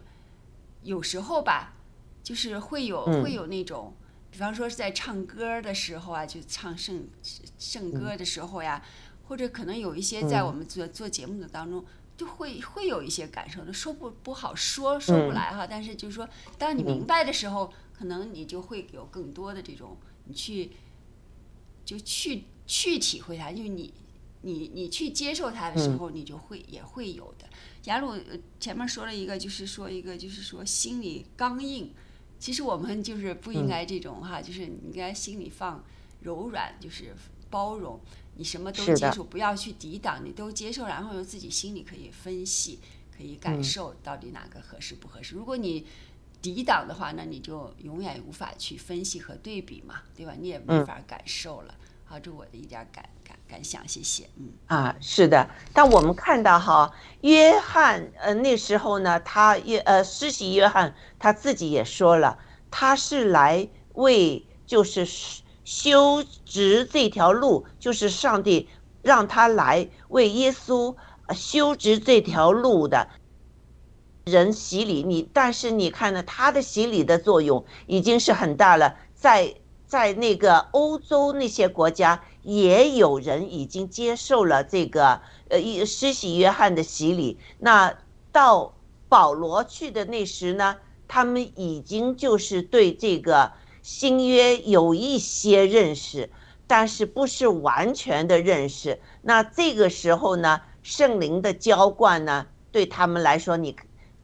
D: 有时候吧，就是会有会有那种，比方说是在唱歌的时候啊，就唱圣圣歌的时候呀，或者可能有一些在我们做做节目的当中，就会会有一些感受的，说不不好说，说不来哈。但是就是说，当你明白的时候，可能你就会有更多的这种，你去就去去体会它，因为你你你去接受它的时候，你就会也会有的。雅鲁前面说了一个，就是说一个，就是说心里刚硬。其实我们就是不应该这种哈，就是你应该心里放柔软，就是包容，你什么都接受，不要去抵挡，你都接受，然后由自己心里可以分析，可以感受到底哪个合适不合适。如果你抵挡的话，那你就永远无法去分析和对比嘛，对吧？你也没法感受了。好，这我的一点感感想，谢谢。嗯
B: 啊，是的。但我们看到哈，约翰呃那时候呢，他约呃施洗约翰他自己也说了，他是来为就是修直这条路，就是上帝让他来为耶稣修直这条路的人洗礼。你但是你看呢，他的洗礼的作用已经是很大了，在。在那个欧洲那些国家，也有人已经接受了这个呃施洗约翰的洗礼。那到保罗去的那时呢，他们已经就是对这个新约有一些认识，但是不是完全的认识。那这个时候呢，圣灵的浇灌呢，对他们来说，你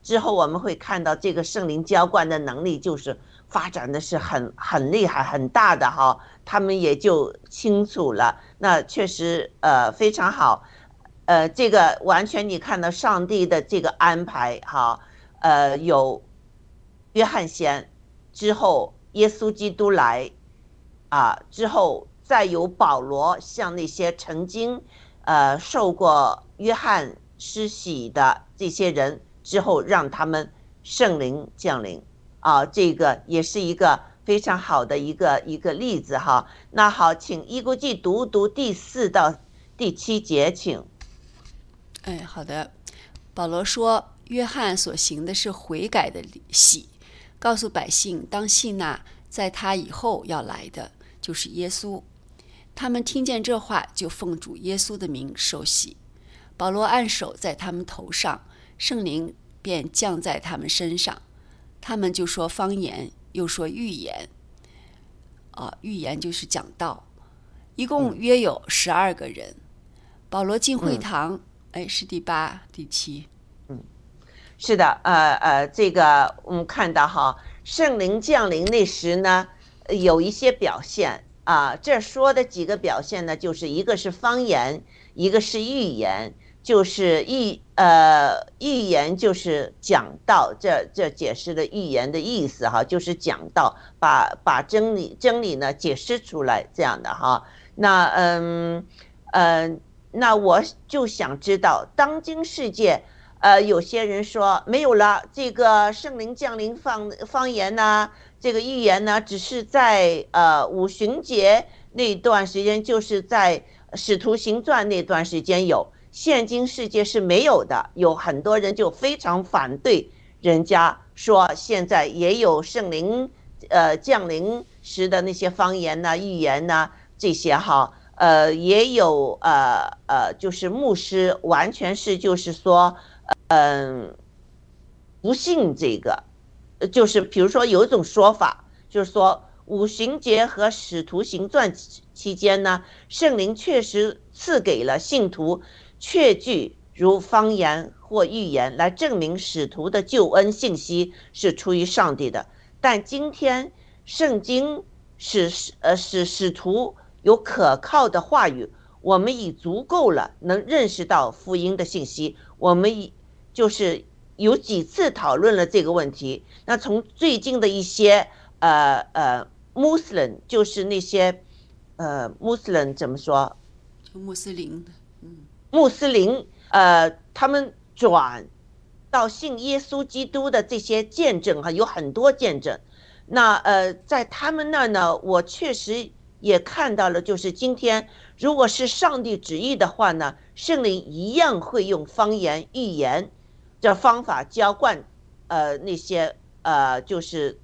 B: 之后我们会看到这个圣灵浇灌的能力就是。发展的是很很厉害很大的哈，他们也就清楚了。那确实呃非常好，呃这个完全你看到上帝的这个安排哈，呃有约翰先之后耶稣基督来啊之后再有保罗向那些曾经呃受过约翰施洗的这些人之后让他们圣灵降临。啊，这个也是一个非常好的一个一个例子哈。那好，请一估计读读第四到第七节，请。
D: 哎，好的。保罗说，约翰所行的是悔改的喜，告诉百姓当信那在他以后要来的就是耶稣。他们听见这话，就奉主耶稣的名受洗。保罗按手在他们头上，圣灵便降在他们身上，他们就说方言，又说预言。啊，预言就是讲道，一共约有十二个人。保罗进会堂，哎，是第八、第七。
B: 嗯，是的，呃呃，这个我们看到哈，圣灵降临那时呢，有一些表现啊。这说的几个表现呢，就是一个是方言，一个是预言。就是预呃预言就是讲道，这这解释了预言的意思哈，就是讲道，把把真理真理呢解释出来这样的哈。那嗯嗯，那我就想知道，当今世界，呃，有些人说没有了，这个圣灵降临方方言呢，这个预言呢，只是在呃五旬节那段时间，就是在使徒行传那段时间有。现今世界是没有的，有很多人就非常反对，人家说现在也有圣灵，呃降临时的那些方言呐、预言呐这些哈，呃也有呃呃就是牧师完全是就是说，嗯，不信这个，就是比如说有一种说法，就是说五旬节和使徒行传期间呢，圣灵确实赐给了信徒。确据如方言或预言来证明使徒的救恩信息是出于上帝的，但今天圣经使使呃使使徒有可靠的话语，我们已足够了，能认识到福音的信息。我们已就是有几次讨论了这个问题。那从最近的一些呃呃穆斯林，就是那些呃穆斯林怎么说？
D: 就穆斯林。
B: 穆斯林，呃，他们转到信耶稣基督的这些见证哈，有很多见证。那呃，在他们那儿呢，我确实也看到了，就是今天，如果是上帝旨意的话呢，圣灵一样会用方言预言这方法浇灌，呃，那些呃，就是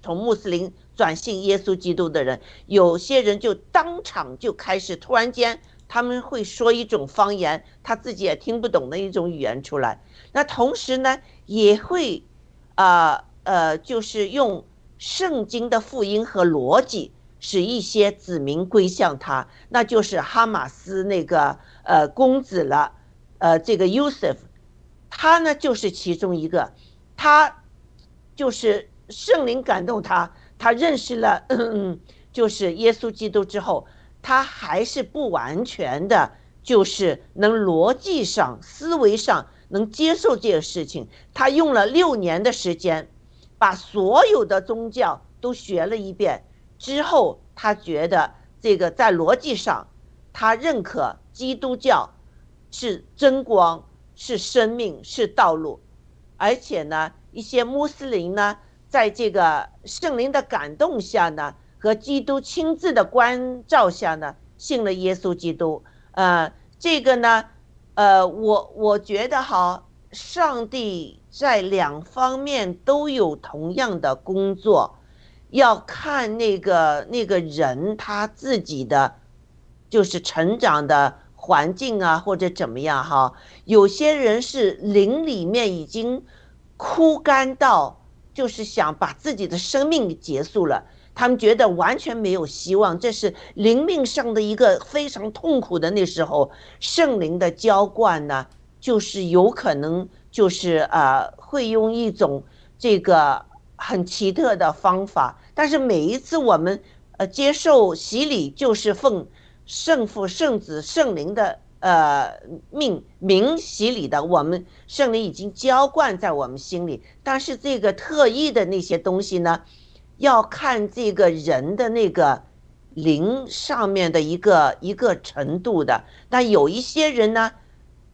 B: 从穆斯林转信耶稣基督的人，有些人就当场就开始突然间。他们会说一种方言，他自己也听不懂的一种语言出来。那同时呢，也会，啊呃，就是用圣经的福音和逻辑，使一些子民归向他。那就是哈马斯那个呃公子了，呃，这个 Yusuf，他呢就是其中一个，他就是圣灵感动他，他认识了嗯 就是耶稣基督之后。他还是不完全的，就是能逻辑上、思维上能接受这个事情。他用了六年的时间，把所有的宗教都学了一遍之后，他觉得这个在逻辑上，他认可基督教是真光、是生命、是道路，而且呢，一些穆斯林呢，在这个圣灵的感动下呢。和基督亲自的关照下呢，信了耶稣基督。呃，这个呢，呃，我我觉得哈，上帝在两方面都有同样的工作，要看那个那个人他自己的，就是成长的环境啊，或者怎么样哈。有些人是灵里面已经枯干到，就是想把自己的生命结束了。他们觉得完全没有希望，这是灵命上的一个非常痛苦的那时候，圣灵的浇灌呢，就是有可能就是呃会用一种这个很奇特的方法，但是每一次我们呃接受洗礼，就是奉圣父、圣子、圣灵的呃命名洗礼的，我们圣灵已经浇灌在我们心里，但是这个特异的那些东西呢？要看这个人的那个灵上面的一个一个程度的，但有一些人呢，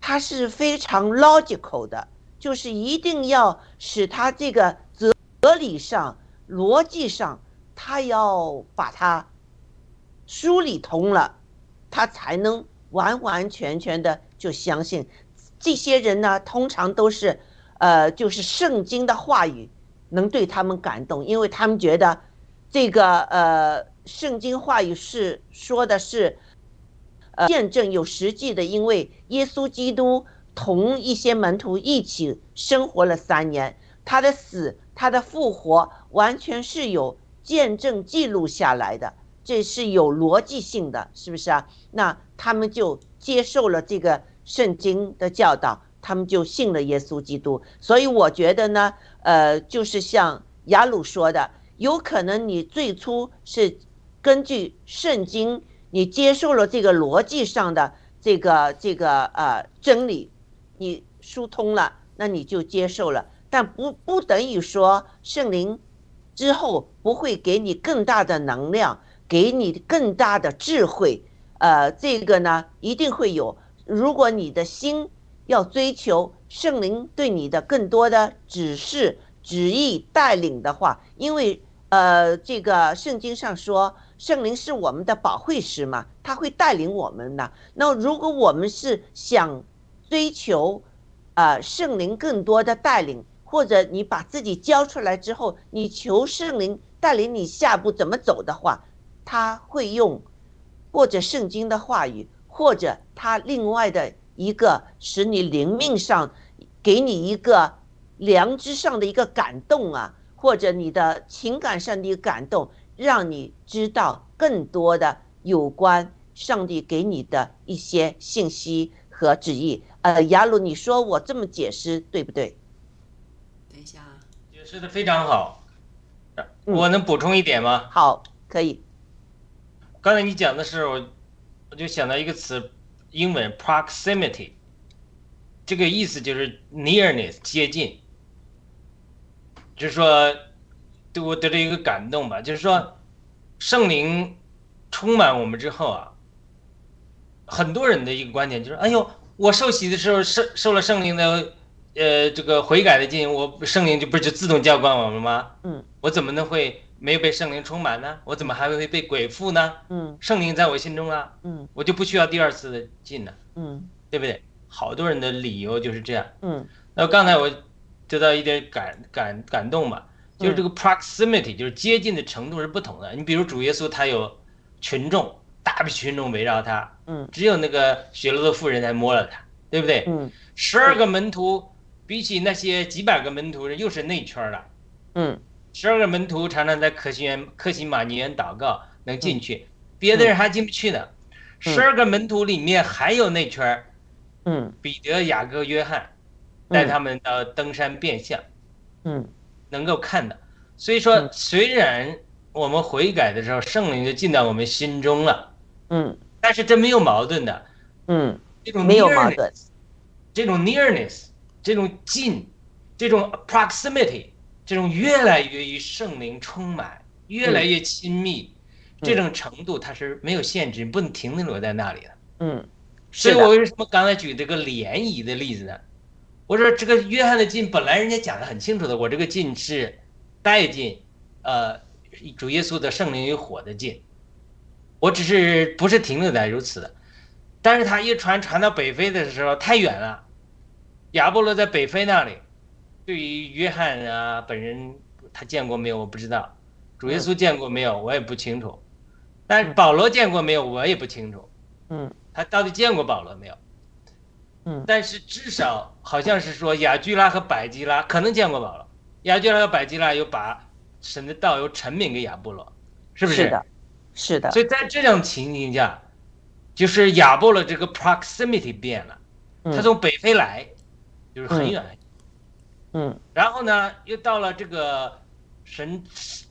B: 他是非常 logical 的，就是一定要使他这个哲理上、逻辑上，他要把它梳理通了，他才能完完全全的就相信。这些人呢，通常都是，呃，就是圣经的话语。能对他们感动，因为他们觉得，这个呃，圣经话语是说的是，呃，见证有实际的，因为耶稣基督同一些门徒一起生活了三年，他的死，他的复活，完全是有见证记录下来的，这是有逻辑性的，是不是啊？那他们就接受了这个圣经的教导，他们就信了耶稣基督。所以我觉得呢，呃，就是像雅鲁说的，有可能你最初是根据圣经，你接受了这个逻辑上的这个这个呃真理。你疏通了，那你就接受了，但不不等于说圣灵之后不会给你更大的能量，给你更大的智慧。呃，这个呢一定会有。如果你的心要追求圣灵对你的更多的指示、旨意带领的话，因为呃，这个圣经上说圣灵是我们的保惠师嘛，他会带领我们的。那如果我们是想追求，啊，圣灵更多的带领，或者你把自己交出来之后，你求圣灵带领你下步怎么走的话，他会用，或者圣经的话语，或者他另外的一个使你灵命上，给你一个良知上的一个感动啊，或者你的情感上的一个感动，让你知道更多的有关上帝给你的一些信息。和旨意，呃，雅鲁，你说我这么解释对不对？
D: 等一下啊，
C: 解释的非常好，我能补充一点吗？
B: 好，可以。
C: 刚才你讲的时候，我就想到一个词，英文 proximity，这个意思就是 nearness 接近，就是说，对我得了一个感动吧，就是说，圣灵充满我们之后啊。很多人的一个观点就是：哎呦，我受洗的时候受受了圣灵的，呃，这个悔改的劲，我圣灵就不是就自动浇灌我们吗？
B: 嗯，
C: 我怎么能会没有被圣灵充满呢？我怎么还会被鬼附呢？
B: 嗯，
C: 圣灵在我心中啊，
B: 嗯，
C: 我就不需要第二次的进呢，
B: 嗯，
C: 对不对？好多人的理由就是这样，
B: 嗯，
C: 那刚才我得到一点感感感动吧，就是这个 proximity，就是接近的程度是不同的。你比如主耶稣他有群众。大批群众围绕他，
B: 嗯，
C: 只有那个血漏的妇人才摸了他，对不对？
B: 嗯，
C: 十二个门徒比起那些几百个门徒，又是内圈了，
B: 嗯，
C: 十二个门徒常常在克西园、克西马尼园祷告，能进去，别的人还进不去呢。十二个门徒里面还有那圈，
B: 嗯，
C: 彼得、雅各、约翰带他们到登山变相，
B: 嗯，
C: 能够看到。所以说，虽然我们悔改的时候，圣灵就进到我们心中了。
B: 嗯，
C: 但是这没有矛盾的，
B: 嗯，
C: 这种
B: 没有矛盾，
C: 这种 nearness，这种近，这种 proximity，这种越来越与圣灵充满，越来越亲密，这种程度它是没有限制，你不能停留在那里的。
B: 嗯，
C: 所以我为什么刚才举这个联谊的例子呢？我说这个约翰的进本来人家讲的很清楚的，我这个进是带进，呃，主耶稣的圣灵与火的进。我只是不是停留在如此的，但是他一传传到北非的时候太远了，亚波罗在北非那里，对于约翰啊本人他见过没有我不知道，主耶稣见过没有我也不清楚，但是保罗见过没有我也不清楚，
B: 嗯，
C: 他到底见过保罗没有？
B: 嗯，
C: 但是至少好像是说雅居拉和百基拉可能见过保罗，雅居拉和百基拉又把神的道又陈明给亚波罗，是不是？
B: 是的。是的，
C: 所以在这种情形下，就是亚波罗这个 proximity 变了，他从北非来，就是很远，
B: 嗯，
C: 然后呢，又到了这个神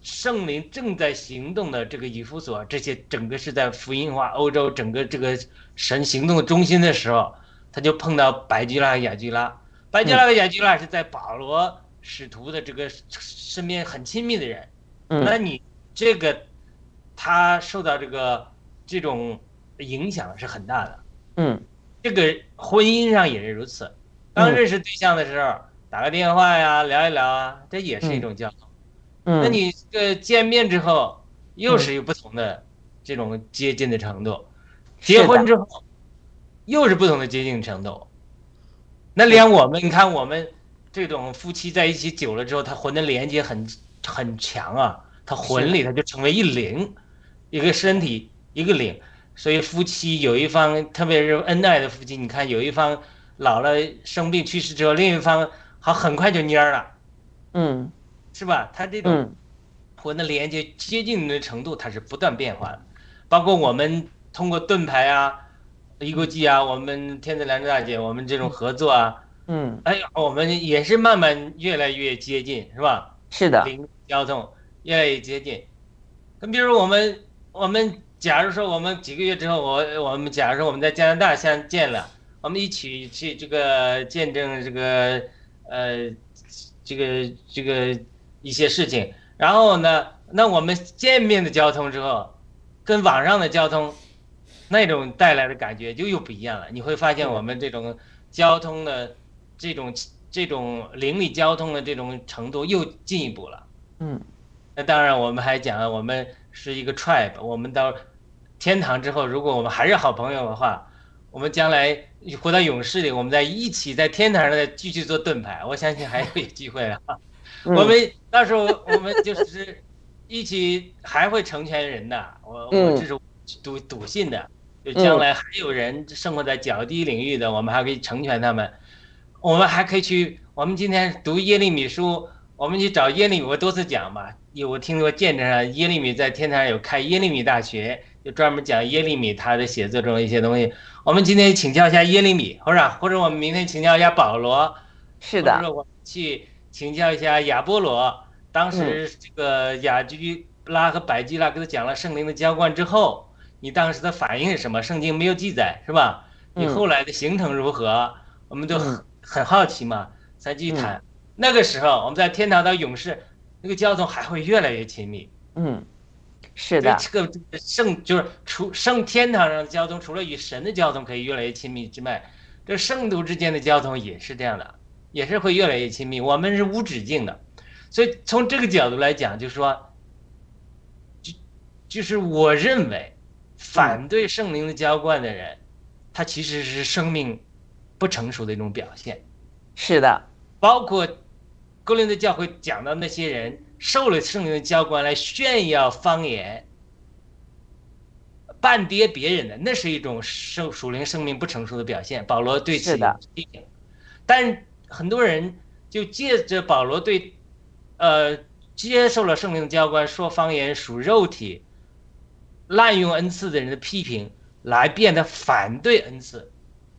C: 圣灵正在行动的这个以弗所，这些整个是在福音化欧洲整个这个神行动的中心的时候，他就碰到白居拉、雅居拉，白居拉和雅居拉是在保罗使徒的这个身边很亲密的人，嗯。那你这个。他受到这个这种影响是很大的，
B: 嗯，
C: 这个婚姻上也是如此。刚认识对象的时候，打个电话呀，聊一聊啊，这也是一种交流。
B: 嗯，
C: 那你这个见面之后，又是有不同的这种接近的程度。结婚之后，又是不同的接近程度。那连我们，你看我们这种夫妻在一起久了之后，他魂的连接很很强啊，他魂里他就成为一灵。一个身体，一个灵，所以夫妻有一方，特别是恩爱的夫妻，你看有一方，老了生病去世之后，另一方好很快就蔫儿了，
B: 嗯
C: 是吧？它这种
B: 嗯
C: 魂的连接接近的程度，它是不断变化的。包括我们通过盾牌啊、一国际啊，我们天子良知大姐，我们这种合作啊，
B: 嗯，
C: 哎呀，我们也是慢慢越来越接近，是吧？
B: 是的，
C: 零交通越来越接近。那比如我们，我们假如说我们几个月之后，我我们假如说我们在加拿大相见了，我们一起去这个见证这个呃这个这个一些事情，然后呢，那我们见面的交通之后，跟网上的交通那种带来的感觉就又不一样了。你会发现我们这种交通的这种这种邻里交通的这种程度又进一步了。
B: 嗯
C: 那当然，我们还讲了，我们是一个 tribe，我们到天堂之后，如果我们还是好朋友的话，我们将来回到勇士里，我们再一起在天台上再继续做盾牌，我相信还有机会啊。
B: 嗯。
C: 我们到时候我们就是一起还会成全人的，我
B: 嗯。
C: 我这是笃笃信的，就将来还有人生活在较低领域的，我们还可以成全他们，我们还可以去，我们今天读耶利米书，我们去找耶利米，我多次讲嘛，有我听说见证上耶利米在天台上有开耶利米大学，就专门讲耶利米他的写作中一些东西，我们今天请教一下耶利米，或者或者我们明天请教一下保罗，
B: 是的
C: 或者，我们去请教一下亚波罗，当时这个雅居拉和百基拉给他讲了圣灵的浇灌之后，你当时的反应是什么？圣经没有记载，是吧？你
B: 嗯
C: 后来的行程如何？我们都很
B: 嗯
C: 很好奇嘛，才去谈。那个时候我们在天堂到勇士，那个交通还会越来越亲密。
B: 嗯，是的，
C: 这个圣就是除圣天堂上的交通，除了与神的交通可以越来越亲密之外，这圣徒之间的交通也是这样的，也是会越来越亲密。我们是无止境的，所以从这个角度来讲，就是说，就就是我认为，反对圣灵的浇灌的人，他其实是生命不成熟的一种表现。
B: 是的，
C: 包括哥林的教会讲到那些人受了圣灵的教官来炫耀方言、半跌别人的，那是一种生属灵生命不成熟的表现。保罗对此
B: 的
C: 批评，但很多人就借着保罗对，呃，接受了圣灵的浇灌说方言属肉体、滥用恩赐的人的批评，来变得反对恩赐。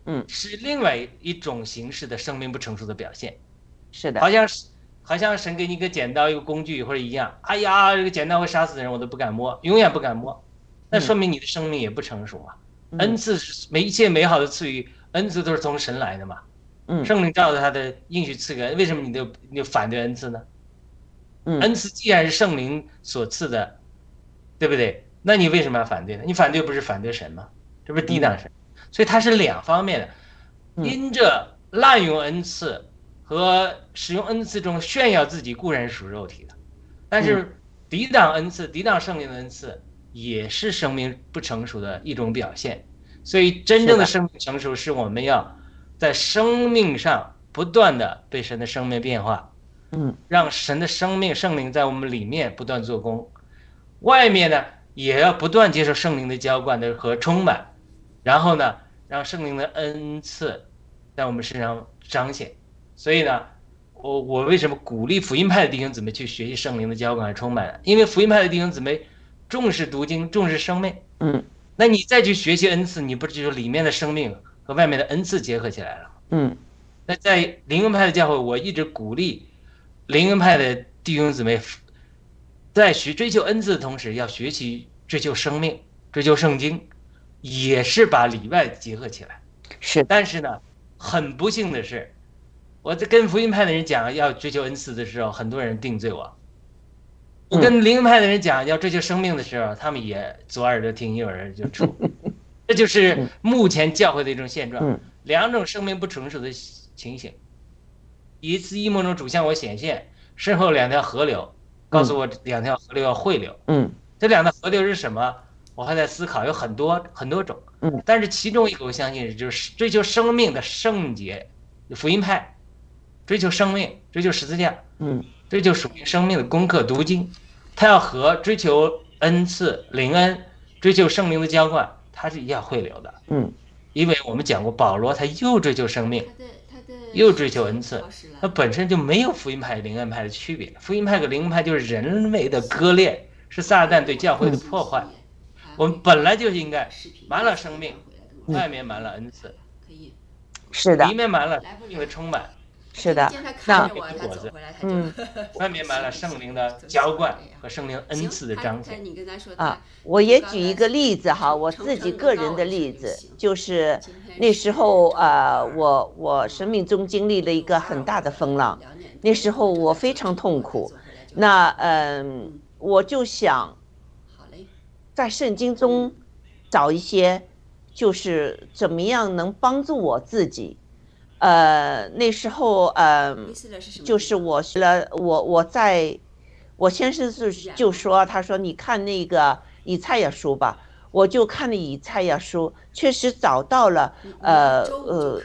B: 嗯，
C: 是另外一种形式的生命不成熟的表现。
B: 是的，
C: 好像是，好像神给你一个剪刀、一个工具或者一样。哎呀，这个剪刀会杀死人，我都不敢摸，永远不敢摸。那说明你的生命也不成熟嘛。
B: 嗯
C: 恩赐是每一切美好的赐予，恩赐都是从神来的嘛。
B: 嗯
C: 圣灵照着他的应许赐给，为什么你就你就反对恩赐呢？
B: 嗯
C: 恩赐既然是圣灵所赐的，对不对？那你为什么要反对呢？你反对不是反对神吗？这不是抵挡神？所以它是两方面的，
B: 嗯
C: 因着滥用恩赐和使用恩赐中炫耀自己固然属肉体的，但
B: 嗯
C: 是抵挡恩赐、抵挡圣灵的恩赐也是生命不成熟的一种表现。所以真正的生命成熟是我们要在生命上不断的被神的生命变化，
B: 嗯
C: 让神的生命圣灵在我们里面不断做工，外面呢也要不断接受圣灵的浇灌的和充满，然后呢让圣灵的恩赐在我们身上彰显。所以呢，我我为什么鼓励福音派的弟兄姊妹去学习圣灵的浇灌和充满呢？因为福音派的弟兄姊妹重视读经，重视生命。
B: 嗯
C: 那你再去学习恩赐，你不就是里面的生命和外面的恩赐结合起来了？
B: 嗯
C: 那在灵恩派的教会，我一直鼓励灵恩派的弟兄姊妹，在学追求恩赐的同时，要学习追求生命，追求圣经，也是把里外结合起来。
B: 是，
C: 但是呢，很不幸的是，我在跟福音派的人讲要追求恩赐的时候，很多人定罪我。我跟灵恩派的人讲要追求生命的时候，他们也左耳朵听右耳朵就出。这就是目前教会的一种现状，
B: 嗯
C: 两种生命不成熟的情形。一次异梦中主向我显现，身后两条河流，告诉我两条河流要汇流。
B: 嗯
C: 这两条河流是什么？我还在思考，有很多很多种。
B: 嗯，
C: 但是其中一个我相信是就是追求生命的圣洁，福音派，追求生命，追求十字架，
B: 嗯。
C: 追求属于生命的功课读经，他要和追求恩赐灵恩，追求圣灵的浇灌，它是一样汇流的，
B: 嗯。
C: 因为我们讲过，保罗他又追求生命，又追求恩赐
D: 消失了。
C: 它本身就没有福音派、灵恩派的区别。福音派和灵恩派就是人为的割裂，是撒旦对教会的破坏。我们本来就应该满了生命，外面满了恩赐，
D: 可以。
B: 是的。
C: 里，面满了因为充满，
B: 是的，那
D: 看着我，他走回来，他就
B: 嗯
C: 外面满了圣灵的浇灌和圣灵恩赐的彰显。
B: 啊，我也举一个例子哈，我自己个人的例子，就是那时候呃，我我生命中经历了一个很大的风浪，那时候我非常痛苦，那嗯，我就想
D: 好嘞，
B: 在圣经中找一些，就是怎么样能帮助我自己。呃，那时候呃？就是我学了，我我在，我先生是就说，他说你看那个以赛亚书吧，我就看了以赛亚书，确实找到了，呃呃，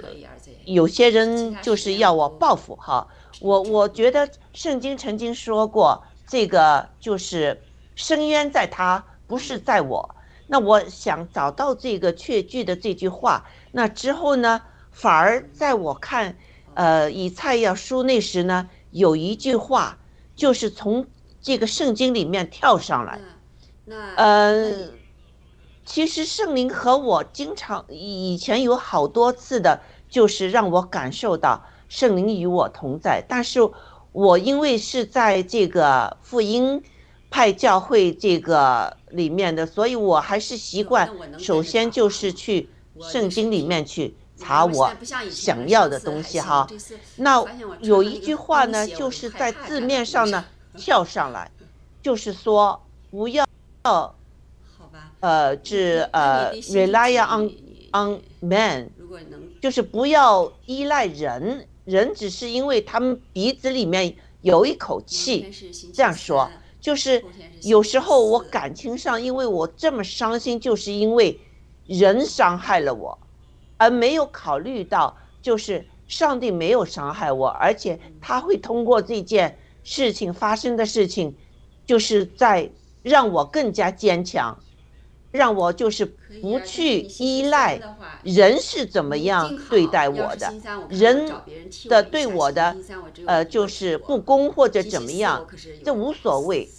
B: 有些人就是要我报复哈，我我觉得圣经曾经说过，这个就是深渊在他，不是在我。那我想找到这个确据的这句话，那之后呢，反而在我看，呃，以赛亚书那时呢，有一句话，就是从这个圣经里面跳上来，
D: 那那
B: 呃，其实圣灵和我经常以前有好多次的，就是让我感受到圣灵与我同在。但是我因为是在这个福音派教会这个里面的，所以我还是习惯首先就是去圣经里面去查我想要的东西哈。那有一句话呢，就是在字面上呢跳上来，就是说不要。
D: 好吧，
B: 呃，是呃，rely on on man，就是不要依赖人，人只是因为他们鼻子里面有一口气，这样说，就是有时候我感情上，因为我这么伤心，就是因为人伤害了我，而没有考虑到，就是上帝没有伤害我，而且他会通过这件事情发生的事情，就是在让我更加坚强，让我就是不去依赖人是怎么样对待我的，人的对我的呃就是不公或者怎么样，这无所谓。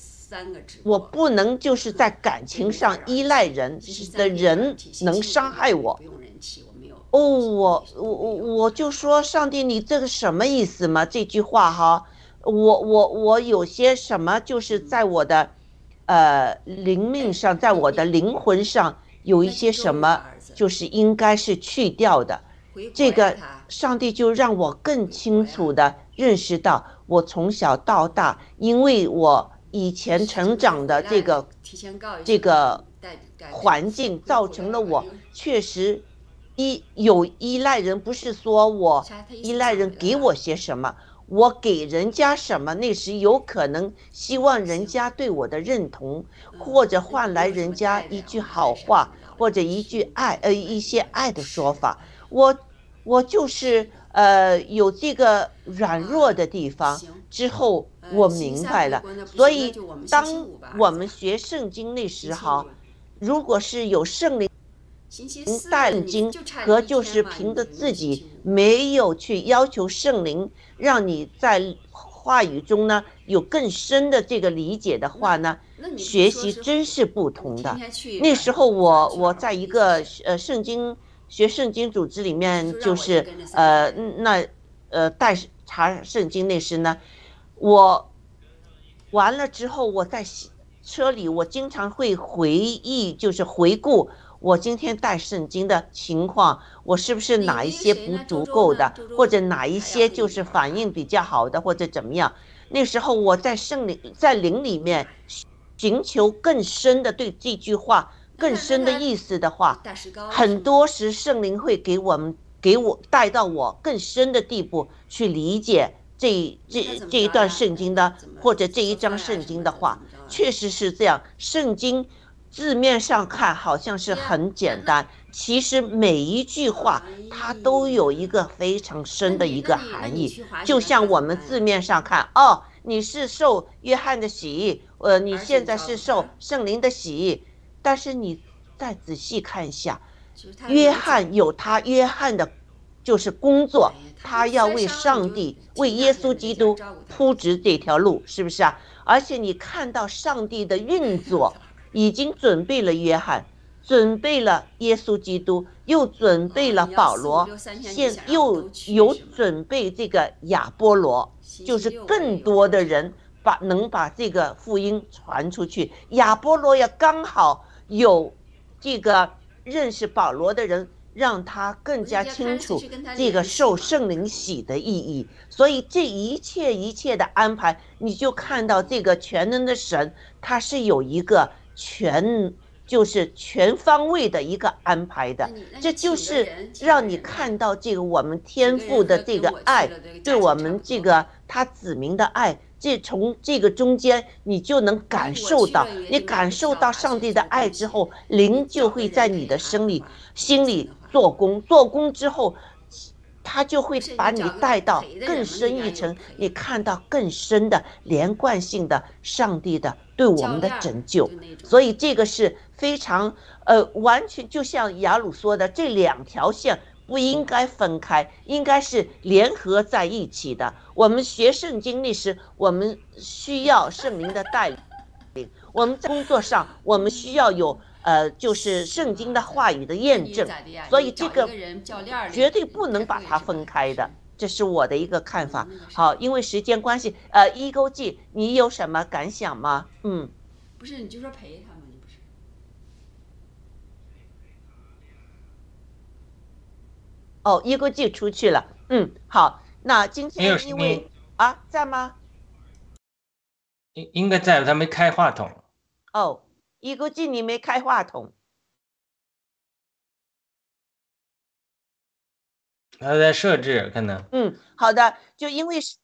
B: 我不能就是在感情上依赖人，的人能伤害我。哦，我我我我就说上帝，你这个什么意思嘛？这句话哈，我我我有些什么就是在我的。呃，灵命上，在我的灵魂上有一些什么，就是应该是去掉的。这个上帝就让我更清楚的认识到，我从小到大，因为我以前成长的这个这个环境，造成了我确实依有依赖人，不是说我依赖人给我些什么。我给人家什么，那时有可能希望人家对我的认同，或者换来人家一句好话，或者一句爱，呃，一些爱的说法。我，我就是呃有这个软弱的地方。之后我明白了，所以当我们学圣经那时候，如果是有圣灵带圣经和就是凭着自己没有去要求圣灵。让你在话语中呢有更深的这个理解的话呢，学习真是不同的。那时候我我在一个呃圣经学圣经组织里面，就是呃那呃带查圣经那时呢，我完了之后我在车里，我经常会回忆，就是回顾。我今天带圣经的情况，我是不是哪一些不足够的，或者哪一些就是反应比较好的，或者怎么样？那时候我在圣灵在灵里面寻求更深的对这句话更深的意思的话，很多时圣灵会给我们给我带到我更深的地步去理解这这这一段圣经的或者这一章圣经的话，确实是这样，圣经。字面上看好像是很简单，其实每一句话它都有一个非常深的一个含义。就像我们字面上看，哦，你是受约翰的洗衣，呃，你现在是受圣灵的洗衣，但是你再仔细看一下，约翰有他约翰的，就是工作，他要为上帝、为耶稣基督铺直这条路，是不是啊？而且你看到上帝的运作，已经准备了约翰，准备了耶稣基督，又准备了保罗，现又有准备这个亚波罗，就是更多的人把能把这个福音传出去。亚波罗也刚好有这个认识保罗的人。让他更加清楚这个受圣灵洗的意义，所以这一切一切的安排，你就看到这个全能的神，他是有一个全，就是全方位的一个安排的，这就是让你看到这个我们天赋的这个爱，对我们这个他子民的爱。这从这个中间，你就能感受到，你感受到上帝的爱之后，灵就会在你的生里、心里做工。做工之后，他就会把你带到更深一层，你看到更深的连贯性的上帝的对我们的拯救。所以这个是非常呃，完全就像雅鲁说的，这两条线。不应该分开，应该是联合在一起的。我们学圣经历史，我们需要圣灵的带领；我们在工作上，我们需要有呃，就是圣经的话语的验证。所以这个绝对不能把它分开的，这是我的一个看法。好，因为时间关系，呃，一勾记，你有什么感想吗？嗯，
D: 不是，你就说陪他们。
B: 哦，一勾记出去了。嗯，好，那今天因为啊，在吗？
C: 应应该在，他没开话筒。
B: 哦，一勾记你没开话筒。
C: 他在设置可能。
B: 嗯，好的，就因为是。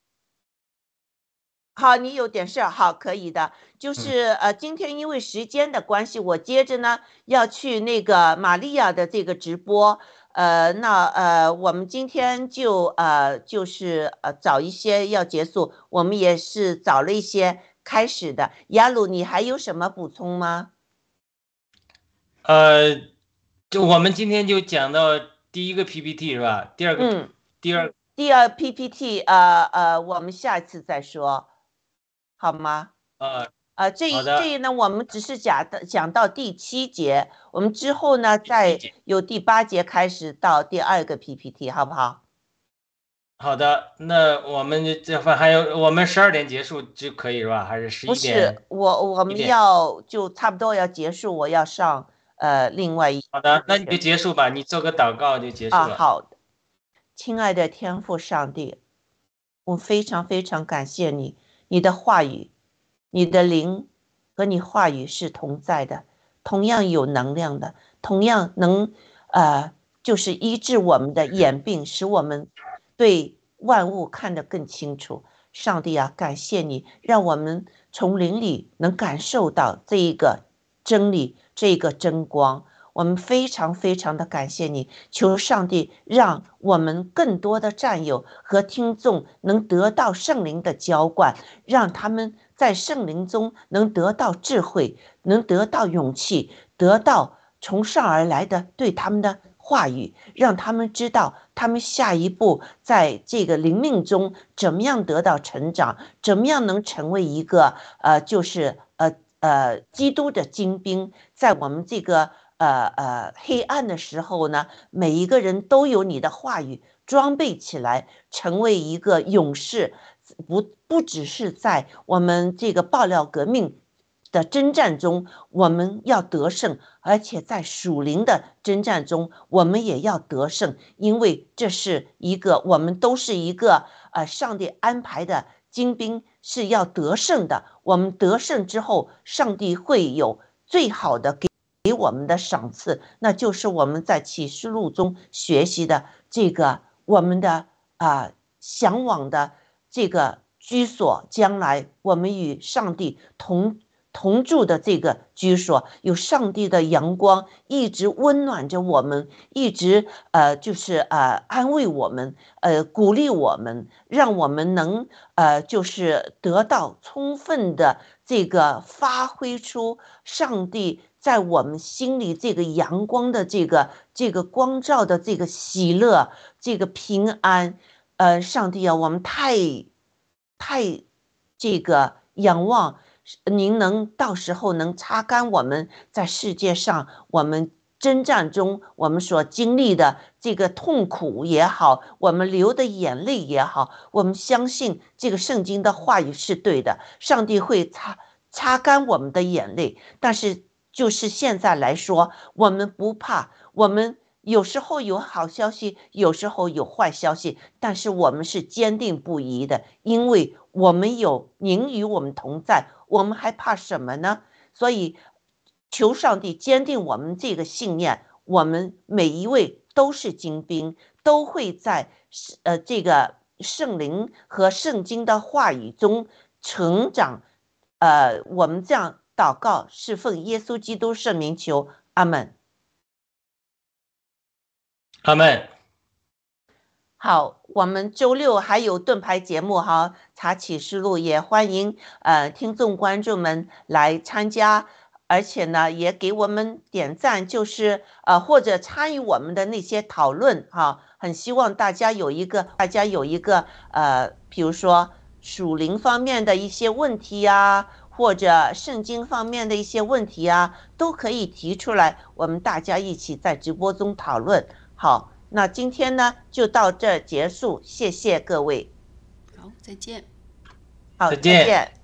B: 好，你有点事儿，好，可以的。就是呃，今天因为时间的关系，我接着呢要去那个玛利亚的这个直播。呃，那呃，我们今天就呃，就是呃，早一些要结束，我们也是早了一些开始的。雅鲁，你还有什么补充吗？
C: 呃，就我们今天就讲到第一个 PPT 是吧？第二个，
B: 嗯，
C: 第二，
B: 第二 PPT，呃呃，我们下一次再说，好吗？
C: 呃。
B: 呃，这一这一呢，我们只是讲的讲到第七节，我们之后呢，再由第八节开始到第二个 PPT，好不好？
C: 好的，那我们这份还有我们十二点结束就可以是吧？还是十一
B: 点？不是，我我们要就差不多要结束，我要上呃另外一。
C: 好的，那你就结束吧，你做个祷告就结束
B: 了。啊，好的，亲爱的天父上帝，我非常非常感谢你，你的话语。你的灵和你话语是同在的，同样有能量的，同样能，呃，就是医治我们的眼病，使我们对万物看得更清楚。上帝啊，感谢你，让我们从灵里能感受到这一个真理，这个真光。我们非常非常的感谢你，求上帝让我们更多的战友和听众能得到圣灵的浇灌，让他们。在圣灵中能得到智慧，能得到勇气，得到从上而来的对他们的话语，让他们知道他们下一步在这个灵命中怎么样得到成长，怎么样能成为一个呃，就是呃基督的精兵，在我们这个呃呃黑暗的时候呢，每一个人都有你的话语装备起来，成为一个勇士。不不只是在我们这个爆料革命的征战中，我们要得胜，而且在属灵的征战中，我们也要得胜，因为这是一个我们都是一个呃上帝安排的精兵，是要得胜的。我们得胜之后，上帝会有最好的给给我们的赏赐，那就是我们在启示录中学习的这个我们的啊向往的。这个居所，将来我们与上帝同同住的这个居所，有上帝的阳光一直温暖着我们，一直呃就是呃安慰我们，呃鼓励我们，让我们能呃就是得到充分的这个发挥出上帝在我们心里这个阳光的这个这个光照的这个喜乐，这个平安，呃，上帝啊，我们太太这个仰望，您能到时候能擦干我们在世界上我们征战中我们所经历的这个痛苦也好，我们流的眼泪也好，我们相信这个圣经的话语是对的，上帝会擦擦干我们的眼泪，但是。就是现在来说，我们不怕。我们有时候有好消息，有时候有坏消息，但是我们是坚定不移的，因为我们有您与我们同在，我们还怕什么呢？所以，求上帝坚定我们这个信念。我们每一位都是精兵，都会在呃这个圣灵和圣经的话语中成长。呃，我们这样。祷告是奉耶稣基督圣名求，阿门。
C: 阿门。
B: 好，我们周六还有盾牌节目哈，查启示录也欢迎呃听众观众们来参加，而且呢也给我们点赞，就是呃或者参与我们的那些讨论哈，很希望大家有一个大家有一个呃，比如说属灵方面的一些问题呀。或者圣经方面的一些问题啊，都可以提出来，我们大家一起在直播中讨论。好，那今天呢就到这结束，谢谢各位。
D: 好，再见。
B: 好，再见。